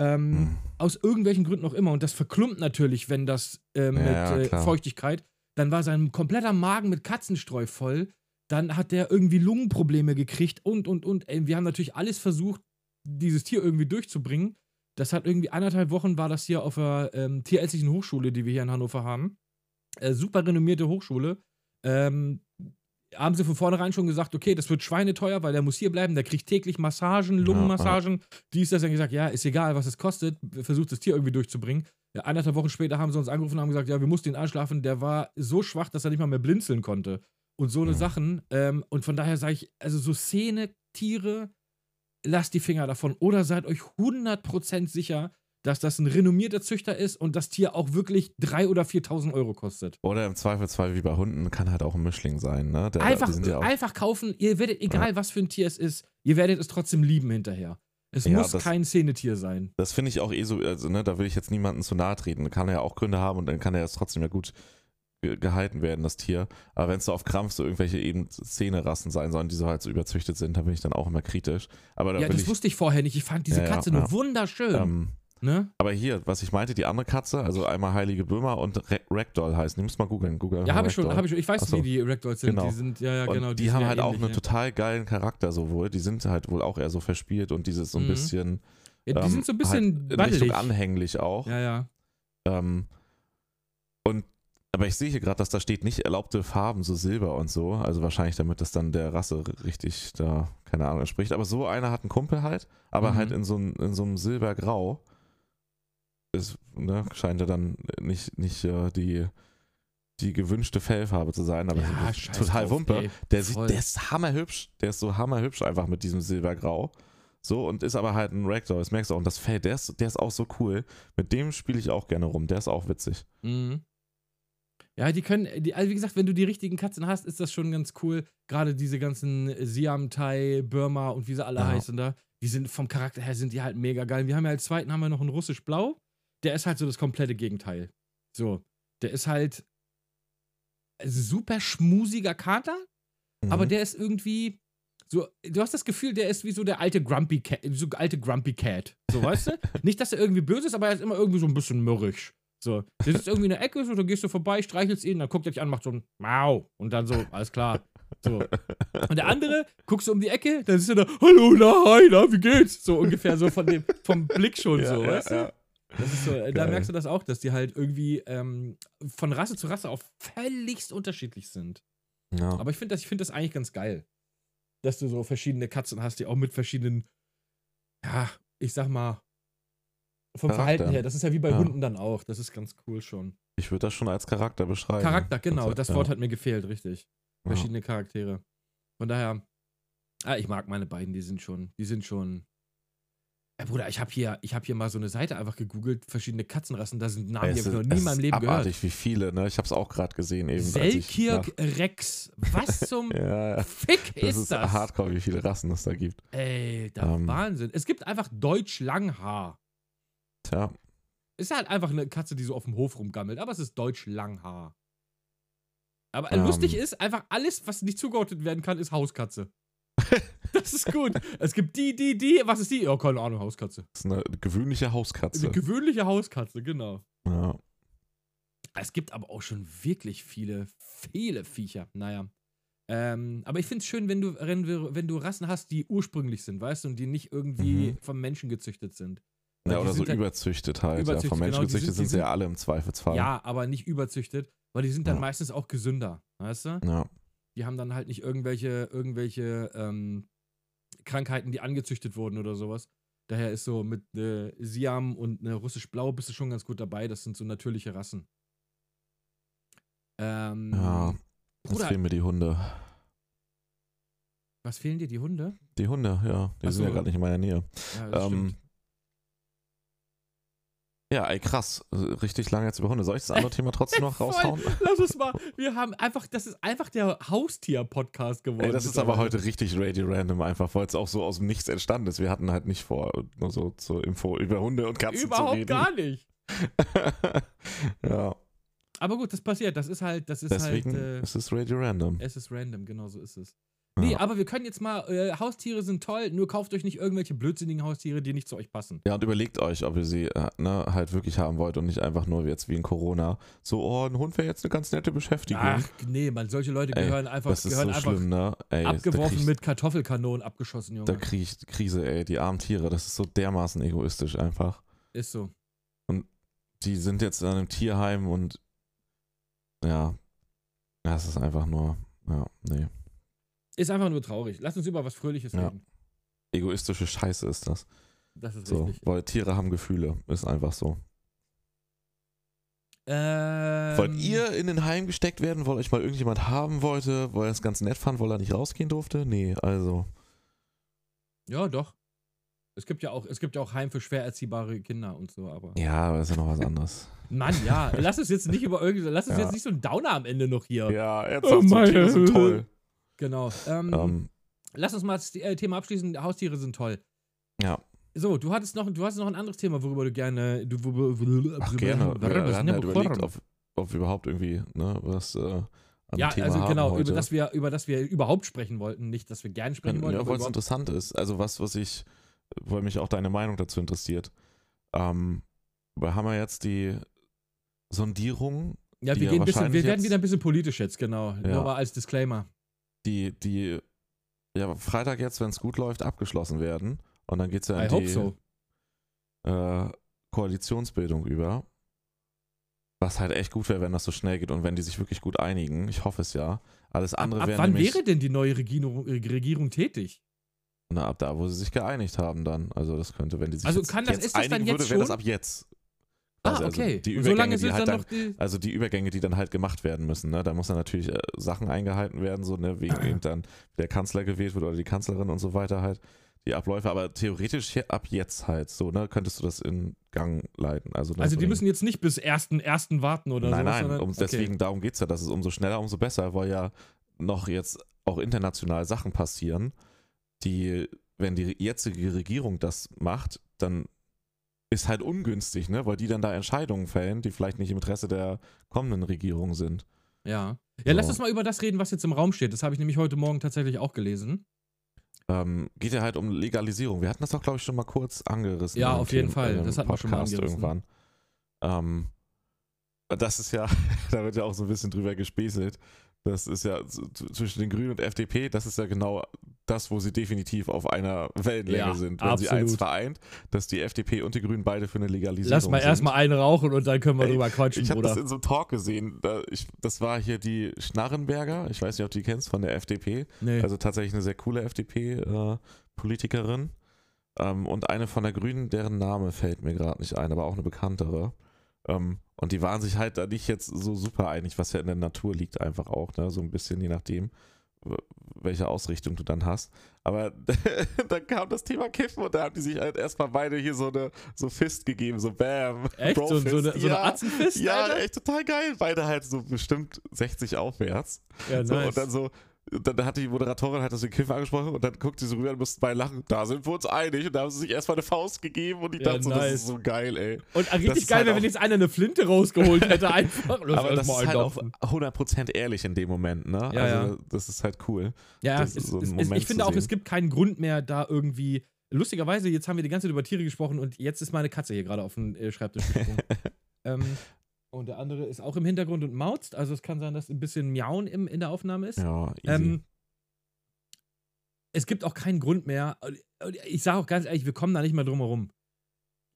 Ähm, Hm. aus irgendwelchen Gründen auch immer. Und das verklumpt natürlich, wenn das äh, mit Ja, äh. Feuchtigkeit. Dann war sein kompletter Magen mit Katzenstreu voll. Dann hat der irgendwie Lungenprobleme gekriegt und, und, und. Ey, wir haben natürlich alles versucht, dieses Tier irgendwie durchzubringen. Das hat irgendwie anderthalb Wochen war das hier auf der ähm, Tierärztlichen Hochschule, die wir hier in Hannover haben. Äh, super renommierte Hochschule. Ähm, haben sie von vornherein schon gesagt, okay, das wird schweineteuer, weil der muss hier bleiben, der kriegt täglich Massagen, Lungenmassagen. Die ist das dann gesagt, ja, ist egal, was es kostet, versucht das Tier irgendwie durchzubringen. Ja, eineinhalb Wochen später haben sie uns angerufen und haben gesagt, ja, wir mussten ihn anschlafen. Der war so schwach, dass er nicht mal mehr blinzeln konnte. Und so eine Mhm. Sachen. Ähm, und von daher sage ich, also so Szene, Tiere, lasst die Finger davon. Oder seid euch 100% sicher, dass das ein renommierter Züchter ist und das Tier auch wirklich 3.000 oder 4.000 Euro kostet. Oder im Zweifelsfall wie bei Hunden kann halt auch ein Mischling sein, ne? Der, einfach, ja auch, einfach kaufen, ihr werdet, egal was für ein Tier es ist, ihr werdet es trotzdem lieben hinterher. Es Ja, muss das- kein Szenetier sein. das finde ich auch eh so, also ne, da will ich jetzt niemanden zu nahe treten. Kann er ja auch Gründe haben und dann kann er jetzt trotzdem ja gut ge gehalten werden, das Tier. Aber wenn es so auf Krampf so irgendwelche eben Szenerassen sein sollen, die so halt so überzüchtet sind, da bin ich dann auch immer kritisch. Aber da Ja, das ich, wusste ich vorher nicht. Ich fand diese Ja, ja, Katze nur ja. wunderschön. ähm, ne? aber hier, was ich meinte, die andere Katze, also einmal Heilige Böhmer und Ra Ragdoll heißen. Die muss mal googeln. Google Ja, habe ich schon, habe ich schon. Ich weiß, Ach so. wie die Ragdolls sind. Genau. Die sind, ja, ja, Und genau. die, sind haben ja halt auch einen ja. total geilen Charakter sowohl. Die sind halt wohl auch eher so verspielt und dieses so ein Mhm. bisschen. Ja, die ähm, sind so ein bisschen halt Richtung anhänglich auch. Ja, ja. Ähm, und aber ich sehe hier gerade, dass da steht nicht erlaubte Farben, so Silber und so. Also wahrscheinlich, damit das dann der Rasse richtig da, keine Ahnung, entspricht. Aber so einer hat einen Kumpel halt, aber Mhm. halt in so, in so einem Silbergrau. Ist, ne, scheint ja dann nicht, nicht äh, die, die gewünschte Fellfarbe zu sein, aber Ja, total drauf, Wumpe. ey. Der, sieht, der ist hammerhübsch. Der ist so hammerhübsch einfach mit diesem Silbergrau. So, und ist aber halt ein Ragdoll, das merkst du auch. Und das Fell, der ist, der ist auch so cool. Mit dem spiele ich auch gerne rum. Der ist auch witzig. Mhm. Ja, die können, die, also wie gesagt, wenn du die richtigen Katzen hast, ist das schon ganz cool. Gerade diese ganzen Siam, Thai, Burma und wie sie alle Ja. heißen da, die sind vom Charakter her sind die halt mega geil. Wir haben ja als zweiten haben wir noch einen russisch-blau. Der ist halt so das komplette Gegenteil. So, der ist halt super schmusiger Kater, aber Mhm. der ist irgendwie so, du hast das Gefühl, der ist wie so der alte Grumpy Cat, so alte Grumpy Cat. So, weißt du? [laughs] Nicht, dass er irgendwie böse ist, aber er ist immer irgendwie so ein bisschen mürrisch. So, der sitzt irgendwie in der Ecke, so, dann gehst du vorbei, streichelst ihn, dann guckt er dich an, macht so ein Mau und dann so, alles klar. So. Und der andere, guckst du um die Ecke, dann ist er da, hallo, na, hi, na, wie geht's? So ungefähr so von dem, vom Blick schon ja, so, ja, weißt du? ja. Das ist so, äh, da merkst du das auch, dass die halt irgendwie ähm, von Rasse zu Rasse auch völligst unterschiedlich sind. Ja. Aber ich finde das, ich find das eigentlich ganz geil. Dass du so verschiedene Katzen hast, die auch mit verschiedenen, ja, ich sag mal, vom Charakter. Verhalten her. Das ist ja wie bei Ja. Hunden dann auch. Das ist ganz cool schon. Ich würde das schon als Charakter beschreiben. Charakter, genau. Also, Das ja. Wort hat mir gefehlt, richtig. Ja. Verschiedene Charaktere. Von daher, ah, ich mag meine beiden, die sind schon, die sind schon. Ja, Bruder, ich habe hier, ich hab hier mal so eine Seite einfach gegoogelt, verschiedene Katzenrassen, da sind Namen, die habe ich ist- noch nie in meinem ist Leben abartig, gehört. wie viele, ne? Ich habe es auch gerade gesehen eben. Selkirk Rex. Was zum [laughs] Ja, ja. Fick Das ist, ist das? hardcore, wie viele Rassen es da gibt. Ey, der Ähm. Wahnsinn. Es gibt einfach Deutsch Langhaar. Tja, Ist halt einfach eine Katze, die so auf dem Hof rumgammelt, aber es ist Deutsch Langhaar. Aber Ähm. lustig ist, einfach alles, was nicht zugeordnet werden kann, ist Hauskatze. [laughs] das ist gut. Es gibt die, die, die. Was ist die? Ja, keine Ahnung, Hauskatze. das ist eine gewöhnliche Hauskatze. Eine gewöhnliche Hauskatze, genau. ja. Es gibt aber auch schon wirklich viele, viele Viecher. Naja. Ähm, aber ich finde es schön, wenn du, wenn, du, Rassen hast, die ursprünglich sind, weißt du, und die nicht irgendwie Mhm. vom Menschen gezüchtet sind. Weil ja, oder so halt- überzüchtet halt. Überzüchtet, ja. Von Menschen genau, gezüchtet sind- sind sie ja alle im Zweifelsfall. Ja, aber nicht überzüchtet, weil die sind dann Ja. meistens auch gesünder, weißt du? Ja. Die haben dann halt nicht irgendwelche, irgendwelche ähm, Krankheiten, die angezüchtet wurden oder sowas. Daher ist so mit äh, Siam und eine russisch-blau bist du schon ganz gut dabei. Das sind so natürliche Rassen. Ähm, Ja. Jetzt Bruder, fehlen mir die Hunde. was fehlen dir, die Hunde? Die Hunde, ja. Die Ach sind ja so. gerade nicht in meiner Nähe. Ja, das Ähm, stimmt. Ja, ey, krass. Richtig lange jetzt über Hunde. Soll ich das andere Thema trotzdem noch [laughs] raushauen? Lass uns mal. Wir haben einfach, das ist einfach der Haustier-Podcast geworden. Ey, das ist aber heute richtig Radio Random einfach, weil es auch so aus dem Nichts entstanden ist. Wir hatten halt nicht vor, nur so zur Info über Hunde und Katzen zu Überhaupt reden. gar nicht. [laughs] ja, Aber gut, das passiert. Das ist halt, das ist deswegen halt. Äh, ist es Radio Random. Es ist random, genau so ist es. Nee, Ja. aber wir können jetzt mal, äh, Haustiere sind toll, nur kauft euch nicht irgendwelche blödsinnigen Haustiere, die nicht zu euch passen. Ja, und überlegt euch, ob ihr sie äh, ne, halt wirklich haben wollt und nicht einfach nur jetzt wie in Corona. So, oh, ein Hund wäre jetzt eine ganz nette Beschäftigung. Ach, nee, man, solche Leute Ey, gehören einfach, das ist gehören so einfach schlimm, ne? Ey, abgeworfen krieg, mit Kartoffelkanonen abgeschossen, Junge. Da krieg ich Krise, ey. Die armen Tiere, das ist so dermaßen egoistisch einfach. ist so. Die sind jetzt in einem Tierheim und ja, das ist einfach nur, ja, nee. Ist einfach nur traurig. Lass uns über was Fröhliches Ja. reden. Egoistische Scheiße ist das. Das ist So, richtig. weil Tiere haben Gefühle, ist einfach so. Ähm, Wollt ihr in den Heim gesteckt werden, weil euch mal irgendjemand haben wollte, weil er es ganz nett fand, weil er nicht rausgehen durfte? Nee, also. Ja, doch. Es gibt ja auch, es gibt ja auch Heim für schwer erziehbare Kinder und so, aber. Ja, aber das ist ja noch was anderes. Mann, ja, [laughs] lass uns jetzt nicht über irgendwie, lass uns Ja. jetzt nicht so ein Downer am Ende noch hier. Ja, Oh ernsthaft, so meine Güte. toll. Genau. Ähm, Ähm, Lass uns mal das äh, Thema abschließen. Haustiere sind toll. ja, So, du hattest noch, du hast noch ein anderes Thema, worüber du gerne. Du, ach gerne. Wir, wir hatten halt überlegt, ob, ob überhaupt irgendwie ne, was äh, ja, Thema also genau, über das, wir, über das wir überhaupt sprechen wollten. Nicht, dass wir gerne sprechen wollten. Ja, weil es interessant ist. Also was, was ich, weil mich auch deine Meinung dazu interessiert. Ähm, wir haben ja jetzt die Sondierung, ja, wir, ja gehen ein bisschen, wir werden wieder ein bisschen politisch jetzt, genau. Ja. Nur mal als Disclaimer. Die, die ja Freitag jetzt, wenn es gut läuft, abgeschlossen werden. Und dann geht es ja I in hope die so. äh, Koalitionsbildung über. Was halt echt gut wäre, wenn das so schnell geht und wenn die sich wirklich gut einigen. Ich hoffe es ja. Alles Ab, andere ab wäre wann wäre denn die neue Regierung, äh, Regierung tätig? na, ab da, wo sie sich geeinigt haben dann. Also das könnte, wenn die sich Also jetzt, kann das- jetzt ist das dann jetzt würde, wäre das ab jetzt. Ah, Also- okay. Also die so Übergänge, die halt dann die. also die Übergänge, die dann halt gemacht werden müssen, ne? Da muss dann natürlich äh, Sachen eingehalten werden, so, ne, wegen [clears throat] eben dann der Kanzler gewählt wird oder die Kanzlerin und so weiter halt, die Abläufe, aber theoretisch hier- ab jetzt halt so, ne, könntest du das in Gang leiten. Also, ne, Also so die müssen jetzt nicht bis ersten, ersten warten oder Nein, sowas, nein, um, okay. deswegen, darum geht es ja, dass es umso schneller, umso besser, weil ja noch jetzt auch international Sachen passieren, die, wenn die jetzige Regierung das macht, dann ist halt ungünstig, ne? Weil die dann da Entscheidungen fällen, die vielleicht nicht im Interesse der kommenden Regierung sind. Ja. Ja, lass So. uns mal über das reden, was jetzt im Raum steht. Das habe ich nämlich heute Morgen tatsächlich auch gelesen. Ähm, geht ja halt um Legalisierung. Wir hatten das doch, glaube ich, schon mal kurz angerissen. Ja, auf jeden Fall. Das hatten wir schon mal angerissen. irgendwann. Ähm, das ist ja, [laughs] da wird ja auch so ein bisschen drüber gespäßelt. Das ist ja zwischen den Grünen und FDP, das ist ja genau das, wo sie definitiv auf einer Wellenlänge Ja, sind. Wenn sie absolut. eins vereint, dass die FDP und die Grünen beide für eine Legalisierung Lass mal sind. erstmal einen rauchen und dann können wir Ey, drüber quatschen, Ich habe das in so einem Talk gesehen. Da, ich, das war hier die Schnarrenberger. Ich weiß nicht, ob du die kennst von der FDP. Nee. Also tatsächlich eine sehr coole FDP-Politikerin. ähm, und eine von der Grünen, deren Name fällt mir gerade nicht ein, aber auch eine bekanntere. Ähm, und die waren sich halt da nicht jetzt so super einig, was ja in der Natur liegt, einfach auch, ne? So ein bisschen je nachdem, welche Ausrichtung du dann hast. Aber [laughs] dann kam das Thema Kiffen und da haben die sich halt erstmal beide hier so eine so Fist gegeben, so Bam. Echt? So, so, eine, so eine ja, Atzenfist? ja, Alter? echt total geil. Beide halt so bestimmt 60 aufwärts. Ja, So, nice. und dann so, dann hat die Moderatorin halt das den Kiffen angesprochen und dann guckt sie so rüber und mussten beide lachen. Da sind wir uns einig. Und da haben sie sich erstmal eine Faust gegeben und ich Ja, dachte so, das ist so geil, ey. Und richtig geil halt wenn jetzt einer eine Flinte rausgeholt hätte, einfach. Aber das ist halt auch eindaufen. 100% ehrlich in dem Moment, ne? Ja, also, ja. das ist halt cool. Ja, es, so es, es, ich finde auch, es sehen. gibt keinen Grund mehr, da irgendwie. Lustigerweise, jetzt haben wir die ganze Zeit über Tiere gesprochen und jetzt ist meine Katze hier gerade auf den äh, Schreibtisch gesprungen. [laughs] ähm, und der andere ist auch im Hintergrund und mauzt. Also es kann sein, dass ein bisschen Miauen im, in der Aufnahme ist. Ja, easy. Ähm, es gibt auch keinen Grund mehr. Ich sage auch ganz ehrlich, wir kommen da nicht mehr drum herum.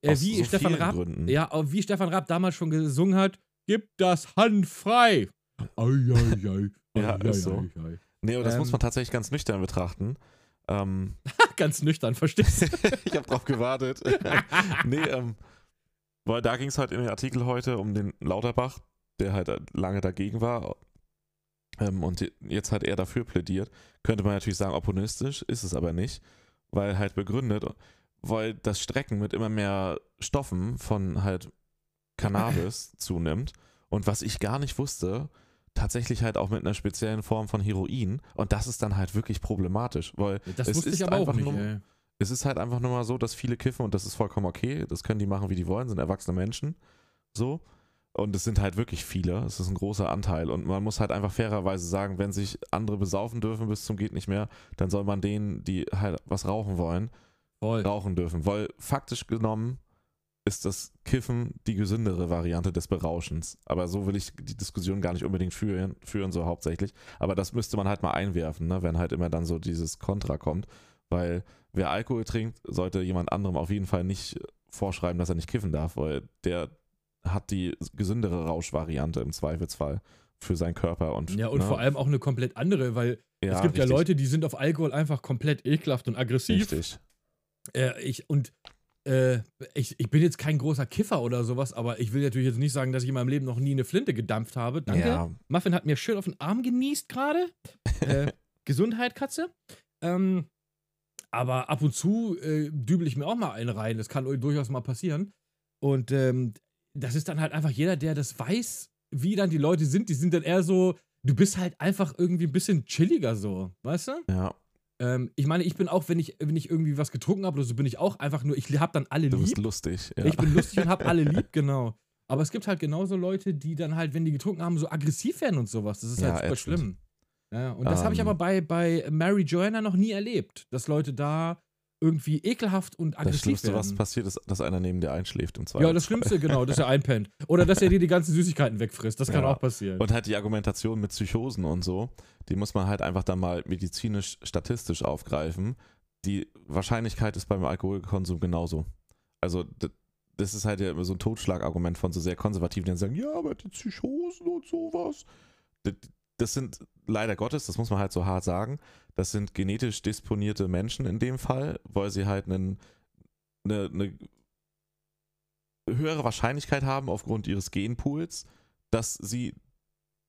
Äh, wie so Stefan Raab, Gründen. ja, wie Stefan Raab damals schon gesungen hat, gib das Hand frei. Ei, ei, ei, [laughs] Ja, ist so. Nee, aber das ähm, muss man tatsächlich ganz nüchtern betrachten. Ähm, [laughs] Ganz nüchtern, verstehst du? [laughs] ich habe drauf gewartet. nee, ähm, weil da ging es halt in dem Artikel heute um den Lauterbach, der halt lange dagegen war ähm, und jetzt halt eher dafür plädiert. Könnte man natürlich sagen, opportunistisch, ist es aber nicht, weil halt begründet, weil das Strecken mit immer mehr Stoffen von halt Cannabis [clears throat] zunimmt und was ich gar nicht wusste, tatsächlich halt auch mit einer speziellen Form von Heroin und das ist dann halt wirklich problematisch, weil Das Es wusste ist ich aber auch einfach nicht. nur- ey. Es ist halt einfach nur mal so, dass viele kiffen und das ist vollkommen okay. Das können die machen, wie die wollen, sind erwachsene Menschen. So. Und es sind halt wirklich viele. Es ist ein großer Anteil. Und man muss halt einfach fairerweise sagen, wenn sich andere besaufen dürfen bis zum geht nicht mehr, dann soll man denen, die halt was rauchen wollen, Voll. rauchen dürfen. Weil faktisch genommen ist das Kiffen die gesündere Variante des Berauschens. Aber so will ich die Diskussion gar nicht unbedingt führen, führen so hauptsächlich. Aber das müsste man halt mal einwerfen, ne? wenn halt immer dann so dieses Kontra kommt. Weil wer Alkohol trinkt, sollte jemand anderem auf jeden Fall nicht vorschreiben, dass er nicht kiffen darf, weil der hat die gesündere Rauschvariante im Zweifelsfall für seinen Körper und Ja, und ne? vor allem auch eine komplett andere, weil Ja, es gibt ja richtig, Leute, die sind auf Alkohol einfach komplett ekelhaft und aggressiv. Richtig. Äh, ich, und äh, ich, ich bin jetzt kein großer Kiffer oder sowas, aber ich will natürlich jetzt nicht sagen, dass ich in meinem Leben noch nie eine Flinte gedampft habe. Danke. Ja, Muffin hat mir schön auf den Arm genießt gerade. Äh, [laughs] Gesundheit, Katze. Ähm, aber ab und zu äh, dübel ich mir auch mal eine rein. Das kann durchaus mal passieren. Und ähm, das ist dann halt einfach jeder, der das weiß, wie dann die Leute sind. Die sind dann eher so, du bist halt einfach irgendwie ein bisschen chilliger so, weißt du? ja, Ähm, ich meine, ich bin auch, wenn ich, wenn ich irgendwie was getrunken habe oder so, bin ich auch einfach nur, ich hab dann alle du bist lieb. lustig. Ja. Ich bin lustig und hab [laughs] alle lieb, genau. Aber es gibt halt genauso Leute, die dann halt, wenn die getrunken haben, so aggressiv werden und sowas. Das ist Ja, halt super ätzend. schlimm. Ja, und das habe ich Ähm. aber bei, bei Mary Joanna noch nie erlebt, dass Leute da irgendwie ekelhaft und das aggressiv Schlimmste, was werden. passiert, ist, dass einer neben dir einschläft im Zweifel. Ja, das Schlimmste, genau, dass er einpennt. Oder dass er dir die ganzen Süßigkeiten wegfrisst. Das kann Ja. auch passieren. Und halt die Argumentation mit Psychosen und so, die muss man halt einfach dann mal medizinisch, statistisch aufgreifen. Die Wahrscheinlichkeit ist beim Alkoholkonsum genauso. Also das ist halt ja immer so ein Totschlagargument von so sehr Konservativen, die dann sagen, ja, aber die Psychosen und sowas. Das sind leider Gottes, das muss man halt so hart sagen, das sind genetisch disponierte Menschen in dem Fall, weil sie halt einen, eine, eine höhere Wahrscheinlichkeit haben aufgrund ihres Genpools, dass sie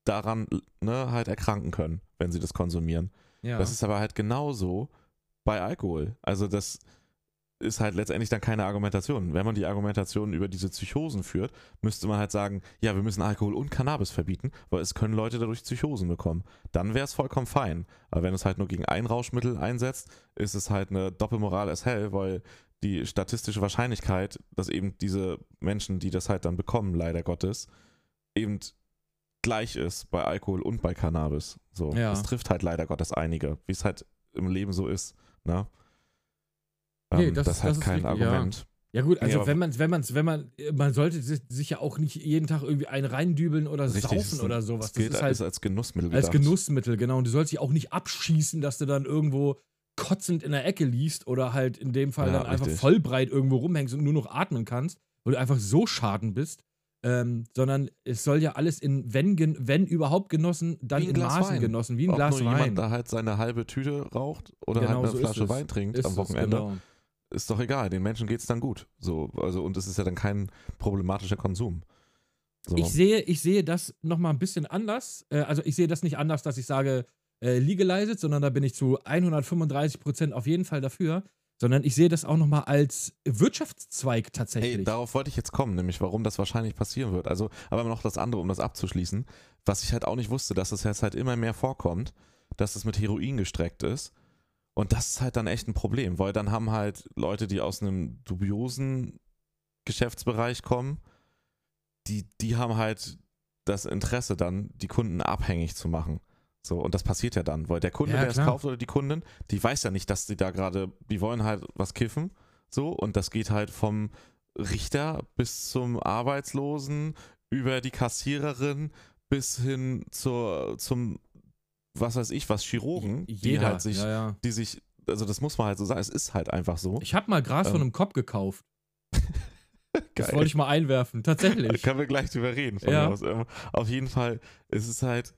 daran ne, halt erkranken können, wenn sie das konsumieren. Ja. Das ist aber halt genauso bei Alkohol. Also das ist halt letztendlich dann keine Argumentation. Wenn man die Argumentation über diese Psychosen führt, müsste man halt sagen, ja, wir müssen Alkohol und Cannabis verbieten, weil es können Leute dadurch Psychosen bekommen. Dann wäre es vollkommen fein. Aber wenn es halt nur gegen ein Rauschmittel einsetzt, ist es halt eine Doppelmoral as hell, weil die statistische Wahrscheinlichkeit, dass eben diese Menschen, die das halt dann bekommen, leider Gottes, eben gleich ist bei Alkohol und bei Cannabis. So, Ja. das trifft halt leider Gottes einige, wie es halt im Leben so ist. Ne? Nee, Ähm, das- das, ist halt das ist kein richtig, ja. Argument. Ja gut, also aber- wenn man, wenn man, wenn man, man sollte si- sich ja auch nicht jeden Tag irgendwie einen reindübeln oder Richtig, es saufen ist oder sowas. Es Das gilt ist halt ist als Genussmittel als gedacht. Genussmittel, genau. Und du sollst dich auch nicht abschießen, dass du dann irgendwo kotzend in der Ecke liegst oder halt in dem Fall Ja, dann einfach richtig. vollbreit irgendwo rumhängst und nur noch atmen kannst, weil du einfach so schaden bist. Ähm, sondern es soll ja alles in, wenn, wenn überhaupt genossen, dann in Glas Maßen Wein. genossen, wie ein Ob Glas nur Wein. jemand da halt seine halbe Tüte raucht oder Genau, halt eine so ist Flasche es. Wein trinkt Ist am es, Wochenende, genau. Ist doch egal. Den Menschen geht es dann gut. So, also, und es ist ja dann kein problematischer Konsum. So. Ich sehe, ich sehe das nochmal ein bisschen anders. Äh, also ich sehe das nicht anders, dass ich sage, äh, legalized, sondern da bin ich zu 135 Prozent auf jeden Fall dafür. Sondern ich sehe das auch nochmal als Wirtschaftszweig tatsächlich. Hey, darauf wollte ich jetzt kommen, nämlich warum das wahrscheinlich passieren wird. Also, aber noch das andere, um das abzuschließen, was ich halt auch nicht wusste, dass es jetzt halt immer mehr vorkommt, dass es mit Heroin gestreckt ist. Und das ist halt dann echt ein Problem, weil dann haben halt Leute, die aus einem dubiosen Geschäftsbereich kommen, die, die haben halt das Interesse dann, die Kunden abhängig zu machen. So, und das passiert ja dann, weil der Kunde, Ja, der es kauft oder die Kundin, die weiß ja nicht, dass sie da gerade, die wollen halt was kiffen, so, und das geht halt vom Richter bis zum Arbeitslosen, über die Kassiererin bis hin zur, zum, was weiß ich, was Chirurgen, die Jeder, halt sich, ja, ja. die sich, also das muss man halt so sagen, es ist halt einfach so. Ich habe mal Gras von Ähm, einem Kopf gekauft. [laughs] Das Geil. wollte ich mal einwerfen. Da Tatsächlich. [laughs] können wir gleich drüber reden. Von Ja. Ähm, Auf jeden Fall ist es halt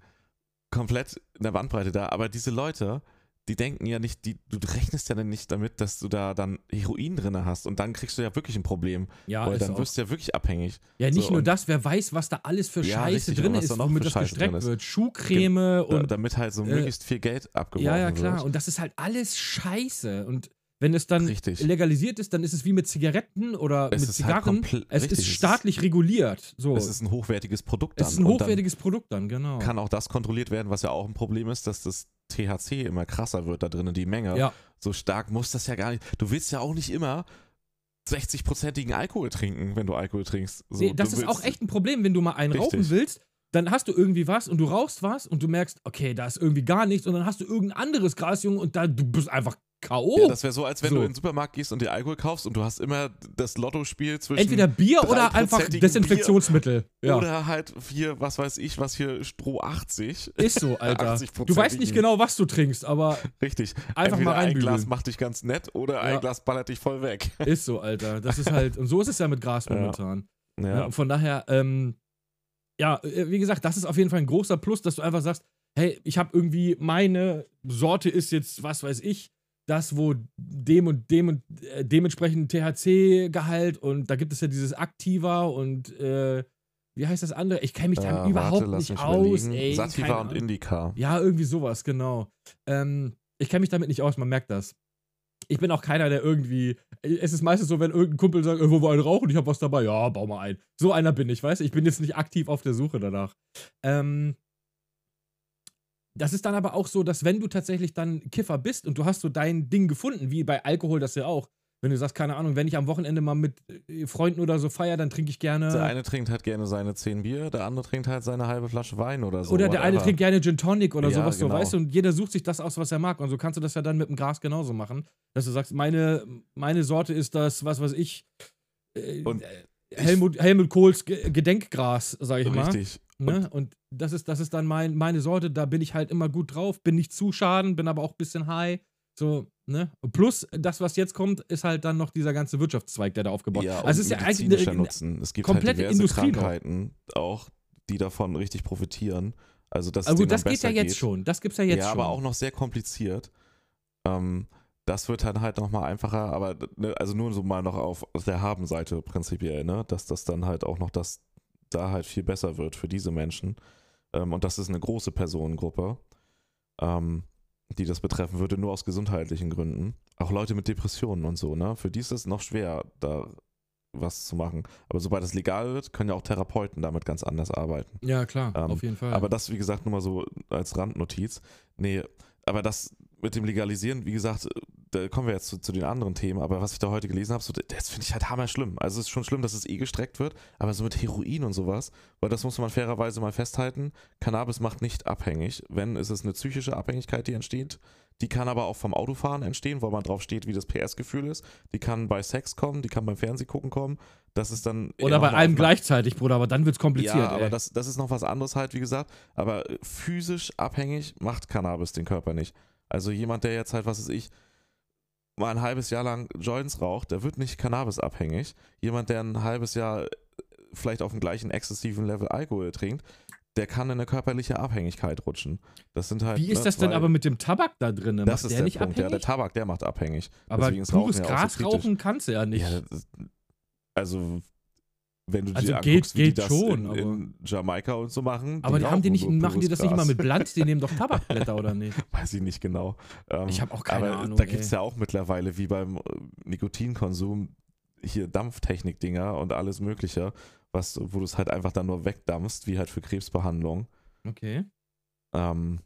komplett in der Bandbreite da. Aber diese Leute, die denken ja nicht, die, du rechnest ja dann nicht damit, dass du da dann Heroin drin hast. Und dann kriegst du ja wirklich ein Problem. Ja, weil dann auch. wirst du ja wirklich abhängig. ja, nicht so, nur das, wer weiß, was da alles für Ja, Scheiße richtig, drin ist, da womit das Scheiße drin gestreckt wird. Schuhcreme Da, und damit halt so äh, möglichst viel Geld abgeworfen Ja, ja, wird. klar. Und das ist halt alles scheiße. Und wenn es dann Richtig. legalisiert ist, dann ist es wie mit Zigaretten oder Es mit halt Zigarren. komple- es richtig, ist staatlich reguliert. So. Es ist ein hochwertiges Produkt dann. Es ist ein hochwertiges Produkt dann, genau. kann auch das kontrolliert werden, was ja auch ein Problem ist, dass das THC immer krasser wird da drin, die Menge. ja, So stark muss das ja gar nicht. Du willst ja auch nicht immer 60-prozentigen Alkohol trinken, wenn du Alkohol trinkst. So, nee, das ist willst- auch echt ein Problem, wenn du mal einen Richtig. rauchen willst. Dann hast du irgendwie was und du rauchst was und du merkst, okay, da ist irgendwie gar nichts und dann hast du irgendein anderes Gras, Junge, und da du bist einfach K.O. Ja, das wäre so, als wenn So. du in den Supermarkt gehst und dir Alkohol kaufst und du hast immer das Lottospiel zwischen. Entweder Bier oder einfach 3%igen Desinfektionsmittel. Ja. Oder halt hier, was weiß ich, was hier, Stroh 80. Ist so, Alter. 80%igen. [laughs] Du weißt nicht genau, was du trinkst, aber Richtig. Einfach Entweder mal ein reinbügeln. Glas macht dich ganz nett oder ein Ja. Glas ballert dich voll weg. [laughs] ist so, Alter. Das ist halt, und so ist es ja mit Gras momentan. Ja. Ja. Von daher, ähm, ja, äh, wie gesagt, das ist auf jeden Fall ein großer Plus, dass du einfach sagst, hey, ich habe irgendwie, meine Sorte ist jetzt, was weiß ich, das, wo dem und dem und äh, dementsprechend THC-Gehalt und da gibt es ja dieses Aktiva und äh, wie heißt das andere? Ich kenne mich da Äh, überhaupt warte, nicht aus, ey. Sativa und. Indica. Ja, irgendwie sowas, genau. Ähm, ich kenne mich damit nicht aus, man merkt das. Ich bin auch keiner, der irgendwie. Es ist meistens so, wenn irgendein Kumpel sagt, irgendwo war ein Rauchen, ich habe was dabei, ja, bau mal ein. So einer bin ich, weißt du? Ich bin jetzt nicht aktiv auf der Suche danach. Ähm, das ist dann aber auch so, dass wenn du tatsächlich dann Kiffer bist und du hast so dein Ding gefunden, wie bei Alkohol das ja auch. Wenn du sagst, keine Ahnung, wenn ich am Wochenende mal mit äh, Freunden oder so feier, dann trinke ich gerne. Der eine trinkt halt gerne seine 10 Bier, der andere trinkt halt seine halbe Flasche Wein oder so. Oder der eine trinkt gerne Gin Tonic oder Ja, sowas, genau. so, weißt du, und jeder sucht sich das aus, was er mag. Und so kannst du das ja dann mit dem Gras genauso machen. Dass du sagst, meine, meine Sorte ist das, was weiß ich, äh, Und Helmut, Helmut Kohls Ge- Gedenkgras, sag ich mal. Richtig. Ne? Und das ist, das ist dann mein, meine Sorte, da bin ich halt immer gut drauf, bin nicht zu schaden, bin aber auch ein bisschen high. So, ne? Plus, das, was jetzt kommt, ist halt dann noch dieser ganze Wirtschaftszweig, der da aufgebaut Ja, wird. und Also es ist ja eigentlich Nutzen. Es gibt komplette halt diverse Industrie. Krankheiten auch, die davon richtig profitieren. Also das also gut, das geht ja jetzt schon. Das gibt's ja jetzt ja, schon. aber auch noch sehr kompliziert. Ähm, das wird dann halt nochmal einfacher, aber ne, also nur so mal noch auf der Haben-Seite prinzipiell, ne? Dass das dann halt auch noch das da halt viel besser wird für diese Menschen. Ähm, und das ist eine große Personengruppe, ähm, die das betreffen würde, nur aus gesundheitlichen Gründen. Auch Leute mit Depressionen und so, ne? Für die ist es noch schwer, da was zu machen. Aber sobald es legal wird, können ja auch Therapeuten damit ganz anders arbeiten. Ja, klar, Ähm, auf jeden Fall. Aber das, wie gesagt, nur mal so als Randnotiz. Nee, aber das mit dem Legalisieren, wie gesagt, da kommen wir jetzt zu, zu den anderen Themen, aber was ich da heute gelesen habe, so, das finde ich halt hammer schlimm. Also es ist schon schlimm, dass es eh gestreckt wird, aber so mit Heroin und sowas, weil das muss man fairerweise mal festhalten, Cannabis macht nicht abhängig. Wenn, ist es eine psychische Abhängigkeit, die entsteht. Die kann aber auch vom Autofahren entstehen, wo man drauf steht, wie das PS-Gefühl ist. Die kann bei Sex kommen, die kann beim Fernsehgucken kommen. Das ist dann. Oder bei allem gleichzeitig, Bruder, aber dann wird's kompliziert. ja, aber ey. das, das ist noch was anderes halt, wie gesagt. Aber physisch abhängig macht Cannabis den Körper nicht. Also jemand, der jetzt halt, was weiß ich, mal ein halbes Jahr lang Joints raucht, der wird nicht Cannabis abhängig. Jemand, der ein halbes Jahr äh, vielleicht auf dem gleichen exzessiven Level Alkohol trinkt, der kann in eine körperliche Abhängigkeit rutschen. Das sind halt. Wie ist ne, das denn aber mit dem Tabak da drin? Das Macht ist der der nicht Punkt. Ja, abhängig? der Tabak, der macht abhängig. aber Deswegen ist pures Rauchen ja Gras kritisch. rauchen kannst du ja nicht. Ja, das, also, wenn du Also dir geht- anguckst, geht die schon, in, aber- in Jamaika und so machen. aber die haben die nicht, machen die das nicht mal mit Blunt? Die nehmen doch [laughs] Tabakblätter oder nicht? Weiß ich nicht genau. Ähm, Ich habe auch keine aber Ahnung. da gibt es ja auch mittlerweile, wie beim äh, Nikotinkonsum, hier Dampftechnik-Dinger und alles Mögliche, was, wo du es halt einfach dann nur wegdampfst, wie halt für Krebsbehandlung. Okay. Ähm,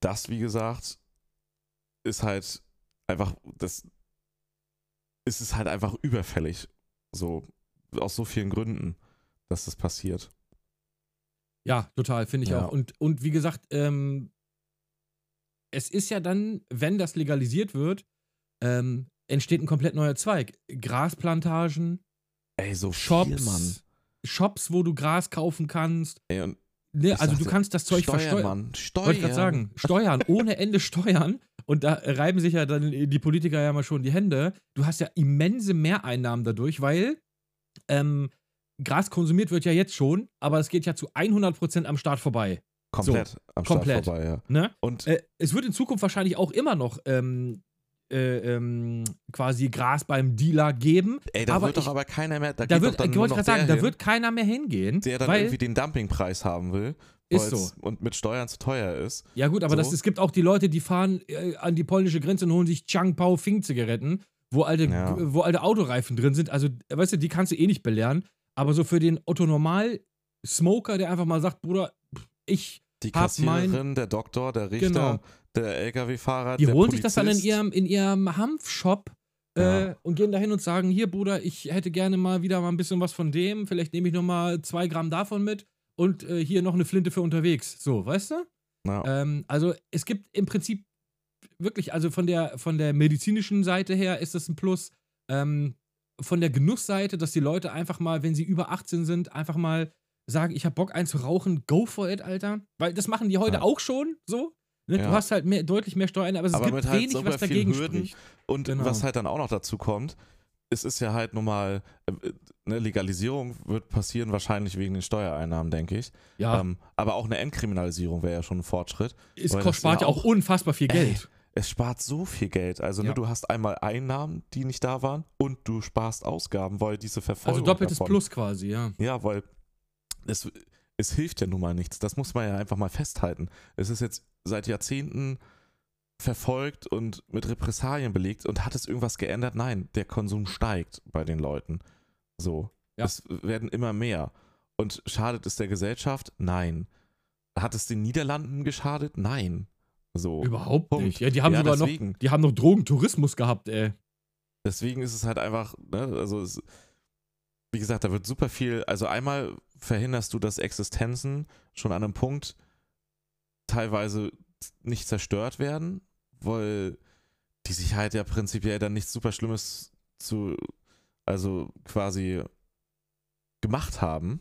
das, wie gesagt, ist halt einfach, das ist es halt einfach überfällig. So, aus so vielen Gründen, dass das passiert. Ja, total, finde ich Ja. auch. Und, und wie gesagt, ähm, es ist ja dann, wenn das legalisiert wird, ähm, entsteht ein komplett neuer Zweig. Grasplantagen, Ey, so Shops, viel. Shops, wo du Gras kaufen kannst. Ey, und Ne, also du sagte, kannst das Zeug Steuern, versteuern. Mann. Steuern. Wollte gerade sagen, Steuern, ohne Ende Steuern. Und da reiben sich ja dann die Politiker ja mal schon die Hände. Du hast ja immense Mehreinnahmen dadurch, weil ähm, Gras konsumiert wird ja jetzt schon, aber es geht ja zu 100% am Start vorbei. Komplett am komplett. Start vorbei, ja. Ne? Und Äh, es wird in Zukunft wahrscheinlich auch immer noch ähm, äh, ähm, quasi Gras beim Dealer geben. ey, da aber wird doch ich- aber keiner mehr, da, Da wird, doch ich wollte gerade sagen, der da wird hin, keiner mehr hingehen. der dann weil, irgendwie den Dumpingpreis haben will, Ist so. und mit Steuern zu teuer ist. Ja, gut, aber So. das, es gibt auch die Leute, die fahren äh, an die polnische Grenze und holen sich Chang Pao Fing Zigaretten, wo alte, Ja. wo alte Autoreifen drin sind. Also, weißt du, die kannst du eh nicht belehren. Aber so für den Otto Normal Smoker, der einfach mal sagt, Bruder, ich, Die Kassiererin, der Doktor, der Richter, Genau. Der LKW-Fahrer, die holen sich das dann in Polizist. ihrem, in ihrem Hanfshop äh, Ja. und gehen dahin und sagen, hier, Bruder, ich hätte gerne mal wieder mal ein bisschen was von dem. Vielleicht nehme ich noch mal zwei Gramm davon mit und äh, hier noch eine Flinte für unterwegs. So, weißt du? Ja. Ähm, also es gibt im Prinzip wirklich, also von der, von der medizinischen Seite her ist das ein Plus. Ähm, von der Genussseite, dass die Leute einfach mal, wenn sie über 18 sind, einfach mal sagen, ich hab Bock einen zu rauchen, go for it, Alter. Weil das machen die heute Ja. auch schon so. Ne? Du Ja. hast halt mehr, deutlich mehr Steuern, aber es Aber gibt mit halt wenig, was dagegen Hürden. spricht. Und Genau. was halt dann auch noch dazu kommt, es ist ja halt nun mal, äh, eine Legalisierung wird passieren, wahrscheinlich wegen den Steuereinnahmen, denke ich. Ja, Ähm, aber auch eine Entkriminalisierung wäre ja schon ein Fortschritt. es spart ja auch auch- unfassbar viel Ey, Geld. Es spart so viel Geld. Also Ja. ne, du hast einmal Einnahmen, die nicht da waren, und du sparst Ausgaben, weil diese Verfolgung Also doppeltes davon, Plus quasi, ja. Ja, weil es, es hilft ja nun mal nichts. Das muss man ja einfach mal festhalten. Es ist jetzt seit Jahrzehnten verfolgt und mit Repressalien belegt und hat es irgendwas geändert? Nein, der Konsum steigt bei den Leuten. So. Ja. Es werden immer mehr. Und schadet es der Gesellschaft? Nein. Hat es den Niederlanden geschadet? Nein. So. Überhaupt Punkt. nicht. Ja, die haben ja, sogar deswegen. noch, die haben noch Drogentourismus gehabt, ey. Deswegen ist es halt einfach, ne, also es, wie gesagt, da wird super viel, also einmal verhinderst du, dass Existenzen schon an einem Punkt teilweise nicht zerstört werden, weil die sich halt ja prinzipiell dann nichts super Schlimmes zu, also quasi gemacht haben,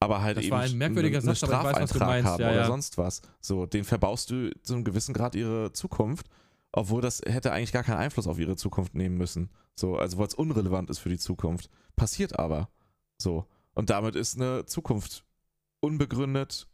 aber halt Das eben war ein merkwürdiger einen Satz, weiß, du Strafeintrag meinst, haben ja, oder ja. sonst was. So, den verbaust du zu einem gewissen Grad ihre Zukunft, obwohl das hätte eigentlich gar keinen Einfluss auf ihre Zukunft nehmen müssen. So, also weil es unrelevant ist für die Zukunft. Passiert aber. So. Und damit ist eine Zukunft unbegründet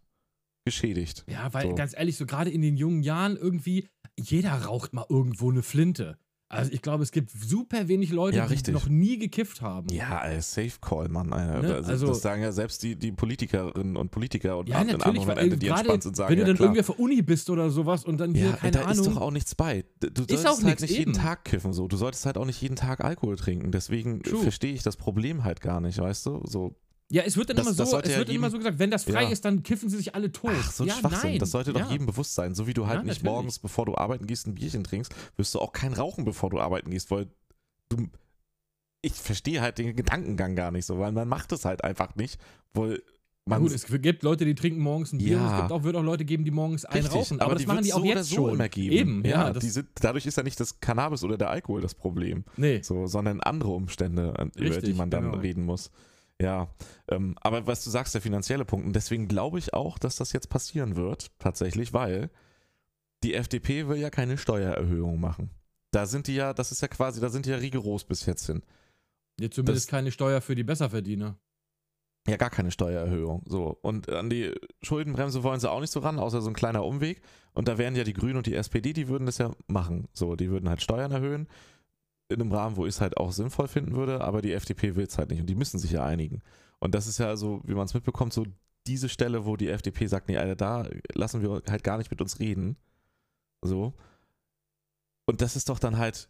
geschädigt. Ja, weil So. ganz ehrlich, so gerade in den jungen Jahren irgendwie, jeder raucht mal irgendwo eine Flinte. Also ich glaube, es gibt super wenig Leute, Ja, die noch nie gekifft haben. Ja, Safe Call, Mann. Also, also- das sagen ja selbst die, die Politikerinnen und Politiker und Ja, an- natürlich, weil Ende, die gerade entspannt sind, sagen, wenn du ja, dann klar. irgendwie auf der Uni bist oder sowas und dann hier, ja, keine da Ahnung. ist doch auch nichts bei. Du solltest halt nicht jeden eben. Tag kiffen, so. Du solltest halt auch nicht jeden Tag Alkohol trinken. Deswegen verstehe ich das Problem halt gar nicht, weißt du? So, ja, es wird dann Das- immer das so, es ja wird immer so gesagt, wenn das frei Ja. ist, dann kiffen sie sich alle tot. ach, so ein ja, Schwachsinn. nein. Das sollte doch ja. jedem bewusst sein. So wie du halt Ja, nicht natürlich. morgens, bevor du arbeiten gehst, ein Bierchen trinkst, wirst du auch kein Rauchen, bevor du arbeiten gehst, weil du. Ich verstehe halt den Gedankengang gar nicht so, weil man macht es halt einfach nicht, weil man gut, es gibt Leute, die trinken morgens ein Bier und es Ja. gibt auch, wird auch Leute geben, die morgens einen rauchen. Aber, das die machen die auch so jetzt so schon. immer geben. Eben, ja. das, die sind, dadurch ist ja nicht das Cannabis oder der Alkohol das Problem, nee. so, sondern andere Umstände, an- über die Richtig, man dann genau. reden muss. Ja, ähm, aber was du sagst, der finanzielle Punkt, und deswegen glaube ich auch, dass das jetzt passieren wird, tatsächlich, weil die FDP will ja keine Steuererhöhung machen. Da sind die ja, das ist ja quasi, da sind die ja rigoros bis jetzt hin. Jetzt zumindest das- keine Steuer für die Besserverdiener. Ja, gar keine Steuererhöhung. So. Und an die Schuldenbremse wollen sie auch nicht so ran, außer so ein kleiner Umweg. Und da wären ja die Grünen und die SPD, die würden das ja machen. So, die würden halt Steuern erhöhen. In einem Rahmen, wo ich es halt auch sinnvoll finden würde, aber die FDP will es halt nicht. Und die müssen sich ja einigen. Und das ist ja so, wie man es mitbekommt, so diese Stelle, wo die FDP sagt, nee, Alter, da lassen wir halt gar nicht mit uns reden. So. Und das ist doch dann halt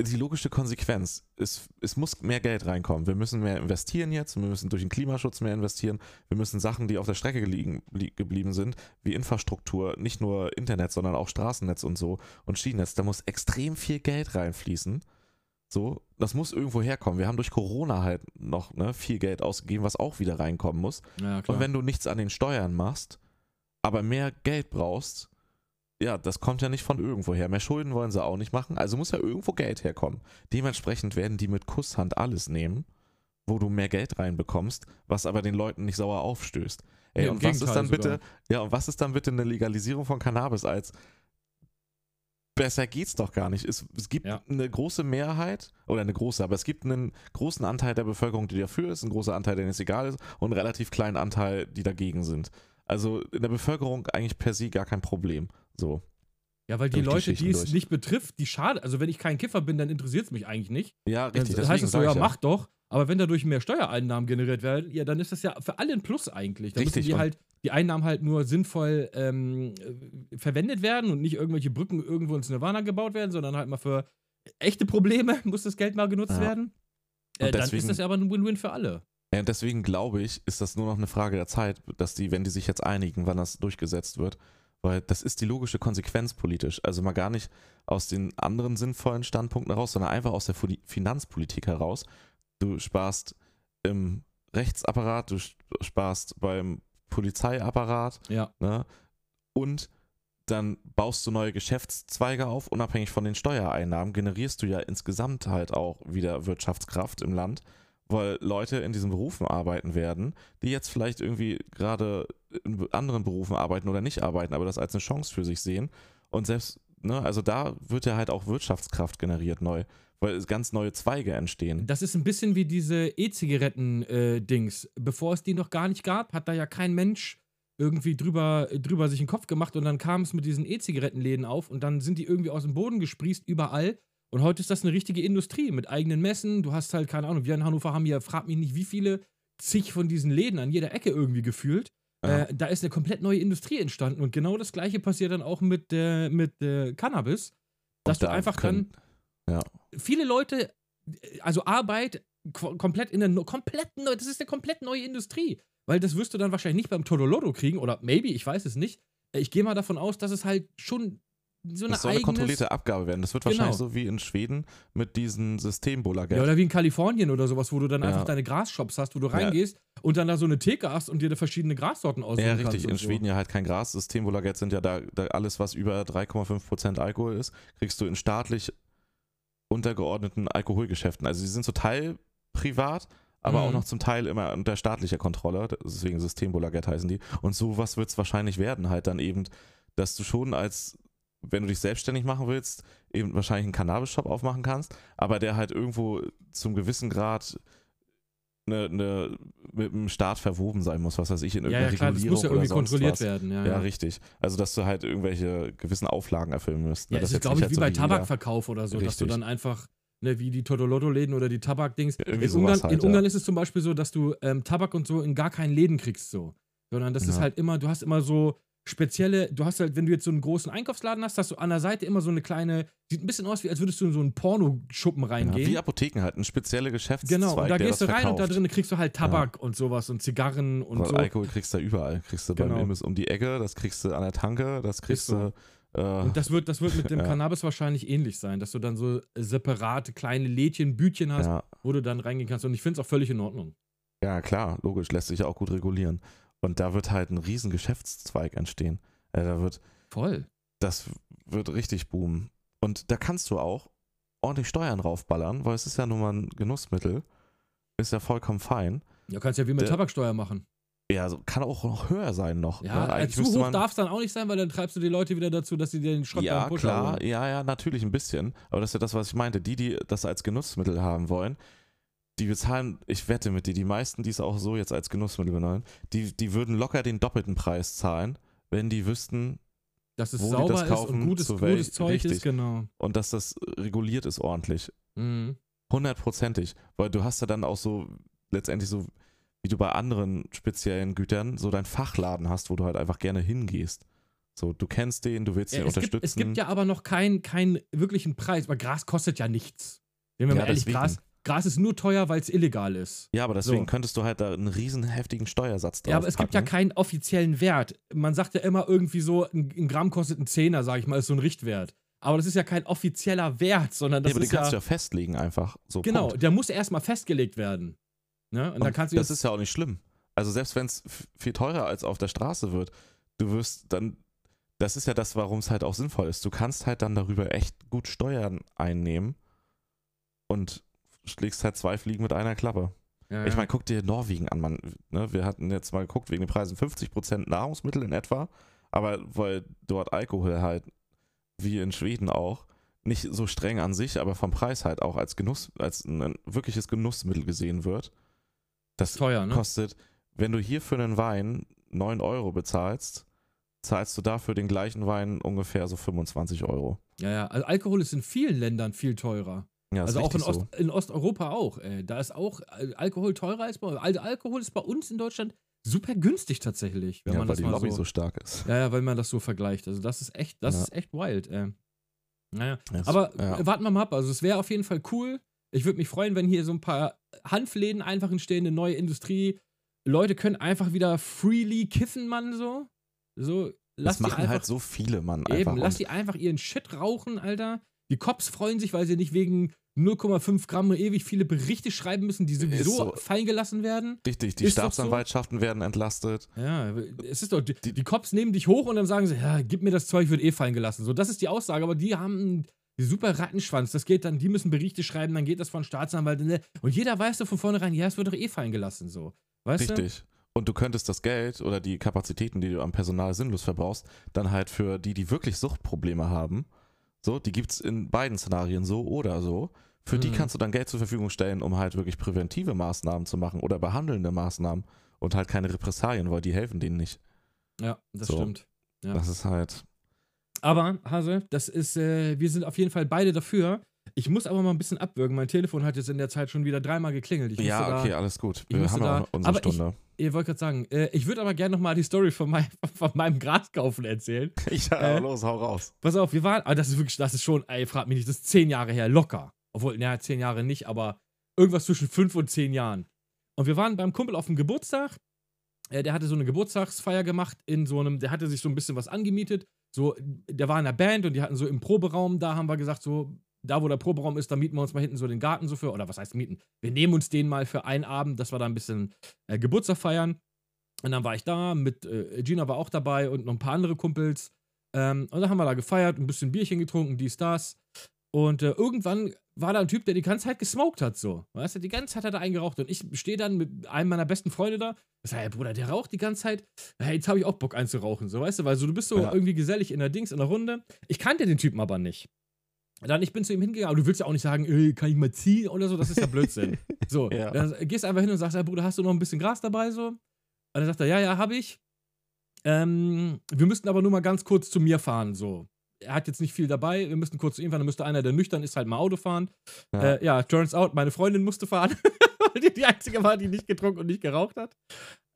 die logische Konsequenz. Es, es muss mehr Geld reinkommen. Wir müssen mehr investieren jetzt, wir müssen durch den Klimaschutz mehr investieren, wir müssen Sachen, die auf der Strecke liegen, li geblieben sind, wie Infrastruktur, nicht nur Internet, sondern auch Straßennetz und so und Schienennetz, da muss extrem viel Geld reinfließen. So, das muss irgendwo herkommen. Wir haben durch Corona halt noch ne, viel Geld ausgegeben, was auch wieder reinkommen muss. Ja. Und wenn du nichts an den Steuern machst, aber mehr Geld brauchst, ja, das kommt ja nicht von irgendwo her. Mehr Schulden wollen sie auch nicht machen, also muss ja irgendwo Geld herkommen. Dementsprechend werden die mit Kusshand alles nehmen, wo du mehr Geld reinbekommst, was aber den Leuten nicht sauer aufstößt. Ey, Nee, und was ist dann bitte, sogar. ja, und was ist dann bitte eine Legalisierung von Cannabis als besser geht's doch gar nicht. Es, es gibt Ja. eine große Mehrheit, oder eine große, aber es gibt einen großen Anteil der Bevölkerung, die dafür ist, einen großen Anteil, denen es egal ist, und einen relativ kleinen Anteil, die dagegen sind. Also in der Bevölkerung eigentlich per se gar kein Problem. So. ja, weil die die Leute, Schichten die es durch. nicht betrifft, die schade. Also wenn ich kein Kiffer bin, dann interessiert es mich eigentlich nicht. Ja, richtig. Dann heißt es so, ja, mach doch. Aber wenn dadurch mehr Steuereinnahmen generiert werden, ja, dann ist das ja für alle ein Plus eigentlich. Dann Richtig, müssen die halt, die Einnahmen halt nur sinnvoll ähm, äh, verwendet werden und nicht irgendwelche Brücken irgendwo ins Nirvana gebaut werden, sondern halt mal für echte Probleme [laughs] muss das Geld mal genutzt Ja. werden. Äh, Und dann deswegen- ist das ja aber ein Win-Win für alle. Ja, und deswegen glaube ich, ist das nur noch eine Frage der Zeit, dass die, wenn die sich jetzt einigen, wann das durchgesetzt wird. Weil das ist die logische Konsequenz politisch. Also mal gar nicht aus den anderen sinnvollen Standpunkten heraus, sondern einfach aus der Finanzpolitik heraus. Du sparst im Rechtsapparat, du sparst beim Polizeiapparat, Ja. ne? Und dann baust du neue Geschäftszweige auf, unabhängig von den Steuereinnahmen, generierst du ja insgesamt halt auch wieder Wirtschaftskraft im Land, weil Leute in diesen Berufen arbeiten werden, die jetzt vielleicht irgendwie gerade in anderen Berufen arbeiten oder nicht arbeiten, aber das als eine Chance für sich sehen. Und selbst, ne, also da wird ja halt auch Wirtschaftskraft generiert neu, weil es ganz neue Zweige entstehen. Das ist ein bisschen wie diese E-Zigaretten-Dings. Bevor es die noch gar nicht gab, hat da ja kein Mensch irgendwie drüber, drüber sich einen Kopf gemacht und dann kam es mit diesen E-Zigarettenläden auf und dann sind die irgendwie aus dem Boden gesprießt überall. Und heute ist das eine richtige Industrie mit eigenen Messen. Du hast halt, keine Ahnung, wir in Hannover haben hier, frag mich nicht, wie viele zig von diesen Läden an jeder Ecke irgendwie gefühlt. Ja. Äh, da ist eine komplett neue Industrie entstanden und genau das gleiche passiert dann auch mit, äh, mit äh, Cannabis. Dass Und du da einfach können- dann viele Leute, also Arbeit komplett in der komplett neu, das ist eine komplett neue Industrie. Weil das wirst du dann wahrscheinlich nicht beim Todolodo kriegen oder maybe, ich weiß es nicht. Äh, Ich gehe mal davon aus, dass es halt schon so eine Das soll eine kontrollierte Abgabe werden. Das wird Genau. wahrscheinlich so wie in Schweden mit diesen Systembuller-Geld. ja, oder wie in Kalifornien oder sowas, wo du dann Ja. einfach deine Grasshops hast, wo du Ja. reingehst und dann da so eine Theke hast und dir da verschiedene Grassorten aussuchen Ja, richtig. In so. Schweden ja halt kein Gras. Systembuller-Geld sind ja da, da alles, was über 3,5% Alkohol ist, kriegst du in staatlich untergeordneten Alkoholgeschäften. Also sie sind zum Teil privat, aber Mhm. auch noch zum Teil immer unter staatlicher Kontrolle. Deswegen Systembuller-Geld heißen die. Und sowas wird es wahrscheinlich werden, halt dann eben, dass du schon als, wenn du dich selbstständig machen willst, eben wahrscheinlich einen Cannabis-Shop aufmachen kannst, aber der halt irgendwo zum gewissen Grad eine, eine mit dem Staat verwoben sein muss, was weiß ich, in Ja, irgendeiner ja, klar, das Regulierung muss ja oder irgendwie kontrolliert was. werden. Ja, Ja, ja. richtig. Also, dass du halt irgendwelche gewissen Auflagen erfüllen müsst. ne? Ja, das ist, jetzt glaube ich, wie so bei Tabakverkauf oder so, dass du Richtig. dann einfach, ne, wie die Totolotto-Läden oder die Tabakdings. In Ungarn, halt, in ja. Ungarn ist es zum Beispiel so, dass du ähm, Tabak und so in gar keinen Läden kriegst, so. Sondern das ist Ja. halt immer, du hast immer so spezielle, du hast halt, wenn du jetzt so einen großen Einkaufsladen hast, hast du an der Seite immer so eine kleine, sieht ein bisschen aus, wie als würdest du in so einen Pornoschuppen Ja, reingehen. wie Apotheken halt, ein spezieller Geschäftszweig, genau, und da gehst du rein und da verkauft. drin kriegst du halt Tabak und sowas und Zigarren und Weil so. Alkohol kriegst du da überall. Kriegst du beim Genau. Imbiss um die Ecke, das kriegst du an der Tanke, das kriegst du. Äh, Und das wird, das wird mit dem [laughs] Ja. Cannabis wahrscheinlich ähnlich sein, dass du dann so separate kleine Lädchen, Bütchen hast, ja, wo du dann reingehen kannst. Und ich finde es auch völlig in Ordnung. ja, klar, logisch, lässt sich ja auch gut regulieren. Und da wird halt ein riesen Geschäftszweig entstehen. Äh, da wird, Voll. das wird richtig boomen. Und da kannst du auch ordentlich Steuern raufballern, weil es ist ja nun mal ein Genussmittel. Ist ja vollkommen fein. Du kannst ja wie mit Der- Tabaksteuer machen. Ja, kann auch noch höher sein noch. Ja, ne? äh, zu hoch darf es dann auch nicht sein, weil dann treibst du die Leute wieder dazu, dass sie dir den Schrott Ja, klar, holen. ja, ja, natürlich ein bisschen. Aber das ist ja das, was ich meinte. Die, die das als Genussmittel haben wollen, die bezahlen, ich wette mit dir, die meisten, die es auch so jetzt als Genussmittel benennen, die, die würden locker den doppelten Preis zahlen, wenn die wüssten Dass es wo sauber das ist kaufen, und gutes, gutes Zeug richtig. ist, genau. und dass das reguliert ist ordentlich. Mhm. Hundertprozentig. Weil du hast ja dann auch so letztendlich so, wie du bei anderen speziellen Gütern, so deinen Fachladen hast, wo du halt einfach gerne hingehst. So, du kennst den, du willst Ja, ihn unterstützen. gibt, es gibt ja aber noch keinen keinen wirklichen Preis, weil Gras kostet ja nichts. Wenn wir Ja, mal ehrlich, deswegen. Gras, Gras ist nur teuer, weil es illegal ist. Ja, aber deswegen So. könntest du halt da einen riesen heftigen Steuersatz drauf Ja, aber es gibt ja keinen offiziellen Wert. Man sagt ja immer irgendwie so, ein, ein Gramm kostet ein Zehner, sag ich mal, ist so ein Richtwert. Aber das ist ja kein offizieller Wert, sondern das ja, aber den ist ja, kannst du ja festlegen einfach. So, genau, Punkt. der muss erstmal festgelegt werden. Ne? Und, Und dann kannst du das ist ja auch nicht schlimm. Also selbst wenn es viel teurer als auf der Straße wird, du wirst dann, das ist ja das, warum es halt auch sinnvoll ist. Du kannst halt dann darüber echt gut Steuern einnehmen und schlägst halt zwei Fliegen mit einer Klappe. ja, Ich meine, guck dir Norwegen an, man. Ne? Wir hatten jetzt mal geguckt, wegen den Preisen 50% Nahrungsmittel in etwa, aber weil dort Alkohol halt, wie in Schweden auch, nicht so streng an sich, aber vom Preis halt auch als Genuss, als ein, ein wirkliches Genussmittel gesehen wird. Das teuer, ne? kostet, wenn du hier für einen Wein 9 Euro bezahlst, zahlst du dafür den gleichen Wein ungefähr so 25 Euro. Ja, ja. Also Alkohol ist in vielen Ländern viel teurer. Ja, also auch in, Ost, in Osteuropa auch. Ey. Da ist auch äh, Alkohol teurer als bei uns. Also Alkohol ist bei uns in Deutschland super günstig tatsächlich, wenn ja, man weil das die mal Lobby so, so stark ist. Ja, ja, weil man das so vergleicht. Also das ist echt, das Ja. ist echt wild. Ey. Naja. Das- Aber ja. warten wir mal ab. Also es wäre auf jeden Fall cool. Ich würde mich freuen, wenn hier so ein paar Hanfläden einfach entstehen, eine neue Industrie. Leute können einfach wieder freely kiffen, Mann, so. So, lass das machen einfach halt so viele, Mann. Einfach. Eben, lass die einfach ihren Shit rauchen, Alter. Die Cops freuen sich, weil sie nicht wegen 0,5 Gramm ewig viele Berichte schreiben müssen, die sowieso so. fallen gelassen werden. Richtig, die Ist doch so. Staatsanwaltschaften werden entlastet. Ja, es ist doch, die, die Cops nehmen dich hoch und dann sagen sie, ja, gib mir das Zeug, wird eh fallen gelassen. So, das ist die Aussage, aber die haben einen super Rattenschwanz. Das geht dann, die müssen Berichte schreiben, dann geht das von Staatsanwalt. ne? Und jeder weiß doch von vornherein, ja, es wird doch eh fallen gelassen, so. Weißt Richtig. Und du könntest das Geld oder die Kapazitäten, die du am Personal sinnlos verbrauchst, dann halt für die, die wirklich Suchtprobleme haben, so, die gibt es in beiden Szenarien so oder so. Für die Mhm. kannst du dann Geld zur Verfügung stellen, um halt wirklich präventive Maßnahmen zu machen oder behandelnde Maßnahmen und halt keine Repressalien, weil die helfen denen nicht. Ja, das So. stimmt. Ja. Das ist halt. Aber, Hase, das ist, äh, wir sind auf jeden Fall beide dafür. Ich muss aber mal ein bisschen abwürgen. Mein Telefon hat jetzt in der Zeit schon wieder dreimal geklingelt. Ich ja, da, okay, alles gut. ich Wir haben da- unsere aber ich- Stunde. Ihr wollt gerade sagen, äh, ich würde aber gerne nochmal die Story von, mein, [laughs] von meinem Graskaufen erzählen. [laughs] ja, äh, los, hau raus. Pass auf, wir waren, aber das ist wirklich, das ist schon, ey, frag mich nicht, das ist zehn Jahre her, locker. Obwohl, naja, zehn Jahre nicht, aber irgendwas zwischen fünf und zehn Jahren. Und wir waren beim Kumpel auf dem Geburtstag. Äh, der hatte so eine Geburtstagsfeier gemacht in so einem, der hatte sich so ein bisschen was angemietet. So, der war in der Band und die hatten so im Proberaum, da haben wir gesagt, so, da wo der Proberaum ist, da mieten wir uns mal hinten so den Garten so für, oder was heißt mieten? Wir nehmen uns den mal für einen Abend, dass wir da ein bisschen äh, Geburtstag feiern. Und dann war ich da, mit äh, Gina war auch dabei und noch ein paar andere Kumpels. Ähm, und dann haben wir da gefeiert, ein bisschen Bierchen getrunken, dies, das. Und äh, irgendwann war da ein Typ, der die ganze Zeit gesmoked hat, so. Weißt du, die ganze Zeit hat er eingeraucht. Und ich stehe dann mit einem meiner besten Freunde da. Ich sage, hey Bruder, der raucht die ganze Zeit. Hey, jetzt habe ich auch Bock einzurauchen, so, weißt du, weil so, du bist so Ja. irgendwie gesellig in der Dings, in der Runde. Ich kannte den Typen aber nicht. Dann, ich bin zu ihm hingegangen, aber du willst ja auch nicht sagen, ey, kann ich mal ziehen oder so, das ist ja Blödsinn. [laughs] so, Ja. dann gehst einfach hin und sagst, hey Bruder, hast du noch ein bisschen Gras dabei so? Und dann sagt er, ja, ja, hab ich. Ähm, wir müssten aber nur mal ganz kurz zu mir fahren, so. Er hat jetzt nicht viel dabei, wir müssten kurz zu ihm fahren, dann müsste einer, der nüchtern ist, halt mal Auto fahren. Ja. Äh, ja, turns out, meine Freundin musste fahren, [laughs] weil die die einzige war, die nicht getrunken und nicht geraucht hat.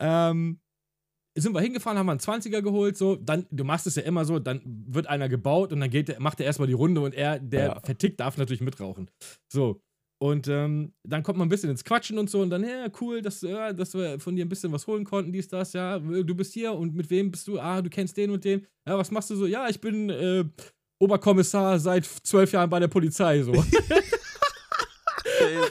Ähm, sind wir hingefahren, haben wir einen 20er geholt, so, dann, du machst es ja immer so, dann wird einer gebaut und dann geht der, macht er erstmal die Runde und er, der Ja. vertickt, darf natürlich mitrauchen. So. Und ähm, dann kommt man ein bisschen ins Quatschen und so und dann, ja, cool, dass, ja, dass wir von dir ein bisschen was holen konnten, dies, das, ja, du bist hier und mit wem bist du? Ah, du kennst den und den. Ja, was machst du so? Ja, ich bin äh, Oberkommissar seit zwölf Jahren bei der Polizei, so. [laughs] [laughs]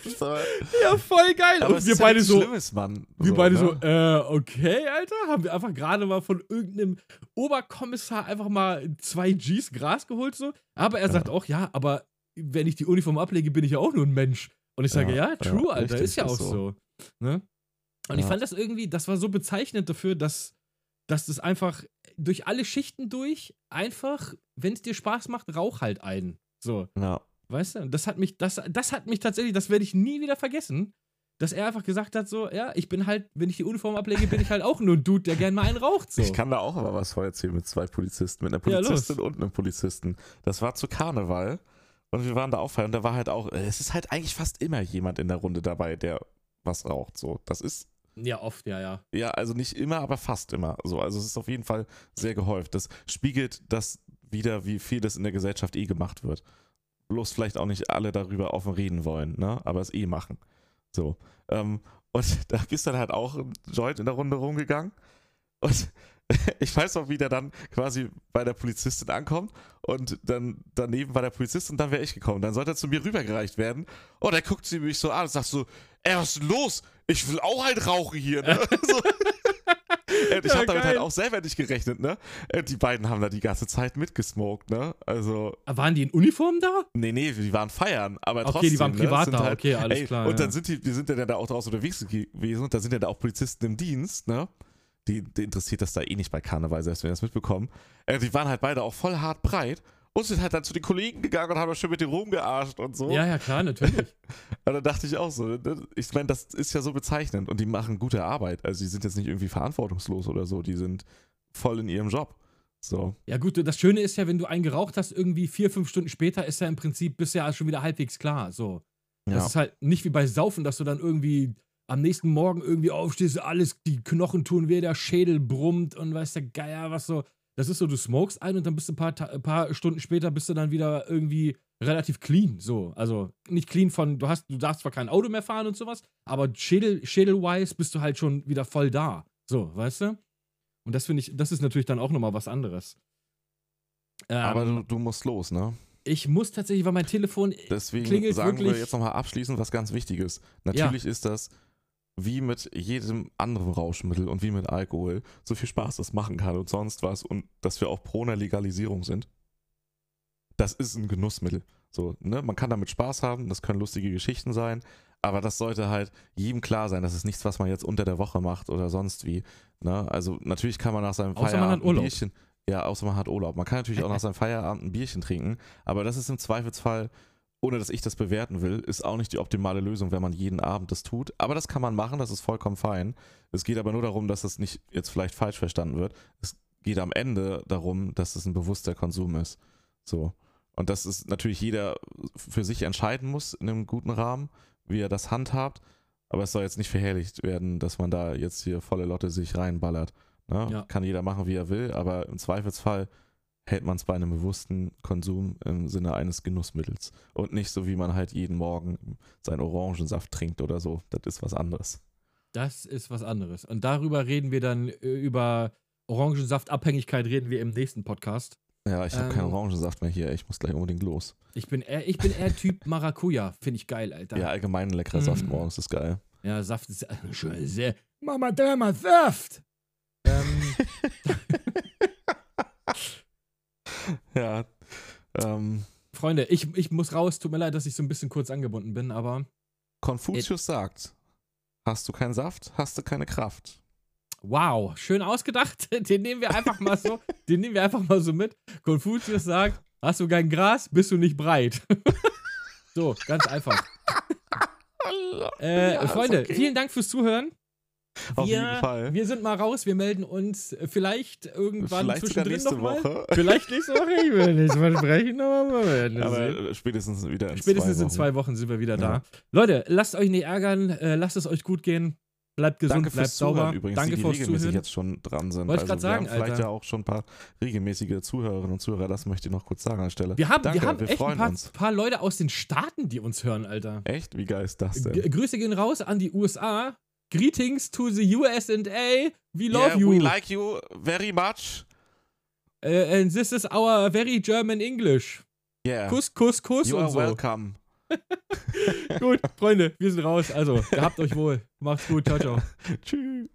Ist aber, ja, voll geil. aber und wir ist ja beide so, Schlimmes, Mann. wir beide so, ne? äh, okay, Alter, haben wir einfach gerade mal von irgendeinem Oberkommissar einfach mal zwei Gs Gras geholt, so. Aber er sagt auch, ja, aber wenn ich die Uniform ablege, bin ich ja auch nur ein Mensch. Und ich sage, Ja, ja, true, ja, Alter, richtig, ist ja auch so. so. Ne? Und ich Ja. fand das irgendwie, das war so bezeichnend dafür, dass, dass das einfach durch alle Schichten durch einfach, wenn es dir Spaß macht, rauch halt ein. So. Ja. Weißt du? Das hat mich, das, das hat mich tatsächlich, das werde ich nie wieder vergessen, dass er einfach gesagt hat: so, ja, ich bin halt, wenn ich die Uniform ablege, bin ich halt auch nur ein Dude, der gern mal einen raucht. So. Ich kann da auch aber was vorher mit zwei Polizisten, mit einer Ja. Polizistin und einem Polizisten. Das war zu Karneval und wir waren da auch und da war halt auch, es ist halt eigentlich fast immer jemand in der Runde dabei, der was raucht. So, das ist ja, oft, ja, ja. ja, also nicht immer, aber fast immer so. Also es ist auf jeden Fall sehr gehäuft. Das spiegelt das wieder, wie viel das in der Gesellschaft eh gemacht wird. Bloß vielleicht auch nicht alle darüber offen reden wollen, ne? Aber es eh machen. So. Ähm, und [laughs] da ist dann halt auch ein Joint in der Runde rumgegangen. Und [laughs] ich weiß noch, wie der dann quasi bei der Polizistin ankommt und dann daneben war der Polizist und dann wäre ich gekommen. Dann sollte er zu mir rübergereicht werden. Und er guckt sie mich so an und sagt so, ey, was ist denn los? Ich will auch halt rauchen hier, ne? [laughs] Und ich Ja, habe damit halt auch selber nicht gerechnet, ne? Äh, Die beiden haben da die ganze Zeit mitgesmoked, ne? Also, Ah, Waren die in Uniform da? nee, nee, die waren feiern, aber Okay, trotzdem. die waren ne? privat Sind da, halt, okay, alles ey, klar. Und ja. dann sind die, wir sind ja dann da auch draußen unterwegs gewesen und da sind ja da auch Polizisten im Dienst, ne? Die, die interessiert das da eh nicht bei Karneval, selbst wenn wir das mitbekommen. Äh, die waren halt beide auch voll hart breit und sind halt dann zu den Kollegen gegangen und haben schön mit dem rumgearscht und so. ja, ja, klar, natürlich. [laughs] Und dann dachte ich auch so, ne? ich meine, das ist ja so bezeichnend und die machen gute Arbeit. Also die sind jetzt nicht irgendwie verantwortungslos oder so, die sind voll in ihrem Job. So. Ja, gut, das Schöne ist ja, wenn du einen geraucht hast, irgendwie vier, fünf Stunden später ist ja im Prinzip, bist ja schon wieder halbwegs klar. So. Das Ja. ist halt nicht wie bei Saufen, dass du dann irgendwie am nächsten Morgen irgendwie aufstehst, alles, die Knochen tun weh, der Schädel brummt und weiß der Geier, was so. Das ist so, du smokest ein und dann bist du ein paar, ein paar Stunden später bist du dann wieder irgendwie relativ clean. So. Also nicht clean von, du hast, du darfst zwar kein Auto mehr fahren und sowas, aber Schädel, Schädelwise bist du halt schon wieder voll da. So, weißt du? Und das finde ich, das ist natürlich dann auch nochmal was anderes. Ähm, Aber du, du musst los, ne? ich muss tatsächlich, weil mein Telefon Deswegen klingelt sagen wir wirklich- jetzt nochmal abschließend was ganz Wichtiges. Natürlich ist das wie mit jedem anderen Rauschmittel und wie mit Alkohol so viel Spaß das machen kann und sonst was und dass wir auch pro einer Legalisierung sind. Das ist ein Genussmittel. So, ne? Man kann damit Spaß haben, das können lustige Geschichten sein, aber das sollte halt jedem klar sein, das ist nichts, was man jetzt unter der Woche macht oder sonst wie. Ne? Also natürlich kann man nach seinem Außer man hat Feierabend ein. Bierchen. Ja, außer man hat Urlaub. Man kann natürlich auch nach [laughs] seinem Feierabend ein Bierchen trinken, aber das ist im Zweifelsfall, ohne dass ich das bewerten will, ist auch nicht die optimale Lösung, wenn man jeden Abend das tut. Aber das kann man machen, das ist vollkommen fein. Es geht aber nur darum, dass das nicht jetzt vielleicht falsch verstanden wird. Es geht am Ende darum, dass es ein bewusster Konsum ist. So. Und dass es natürlich jeder für sich entscheiden muss in einem guten Rahmen, wie er das handhabt. Aber es soll jetzt nicht verherrlicht werden, dass man da jetzt hier volle Lotte sich reinballert. Ne? Ja. Kann jeder machen, wie er will, aber im Zweifelsfall hält man es bei einem bewussten Konsum im Sinne eines Genussmittels. Und nicht so, wie man halt jeden Morgen seinen Orangensaft trinkt oder so. Das ist was anderes. Das ist was anderes. Und darüber reden wir dann äh, über Orangensaftabhängigkeit reden wir im nächsten Podcast. Ja, ich habe Ähm. keinen Orangensaft mehr hier. Ich muss gleich unbedingt los. Ich bin eher, ich bin eher Typ Maracuja. Finde ich geil, Alter. Ja, allgemein ein leckerer Saft Mm. morgens ist geil. Ja, Saft ist äh, schon sehr. Mama, dreimal Saft! Ähm, [laughs] [laughs] Ja. Ähm, Freunde, ich, ich muss raus. Tut mir leid, dass ich so ein bisschen kurz angebunden bin, aber Konfuzius sagt, hast du keinen Saft, hast du keine Kraft. wow, schön ausgedacht. [laughs] Den nehmen wir einfach mal so, [laughs] den nehmen wir einfach mal so mit. Konfuzius sagt, Hast du kein Gras, bist du nicht breit. so, ganz einfach. Äh, Ja, Freunde, okay. vielen Dank fürs Zuhören. Auf wir, jeden Fall. Wir sind mal raus, wir melden uns vielleicht irgendwann Vielleicht zwischendrin nächste nochmal. Woche. [laughs] Vielleicht nächste Woche. Ich will nicht versprechen, aber wir werden Aber spätestens wieder in Spätestens zwei in Wochen. zwei Wochen sind wir wieder da. Ja. Leute, lasst euch nicht ärgern, äh, lasst es euch gut gehen. Bleibt gesund, Danke bleibt fürs Zuhören sauber. übrigens, Danke die, die regelmäßig Zuhören. jetzt schon dran sind. Wollte ich also grad sagen, wir haben vielleicht Alter. ja auch schon ein paar regelmäßige Zuhörerinnen und Zuhörer, das möchte ich noch kurz sagen an der Stelle. Wir haben, Danke, wir haben wir echt ein paar, paar Leute aus den Staaten, die uns hören, Alter. Echt? Wie geil ist das denn? G Grüße gehen raus an die USA. Greetings to the USA. We love yeah, you. we like you very much. Äh, and this is our very German English. Yeah. Kuss, Kuss, Kuss you und are so. welcome. [laughs] [laughs] Gut, Freunde, wir sind raus. Also, gehabt euch wohl. Macht's gut. Ciao, ciao. [laughs] Tschüss.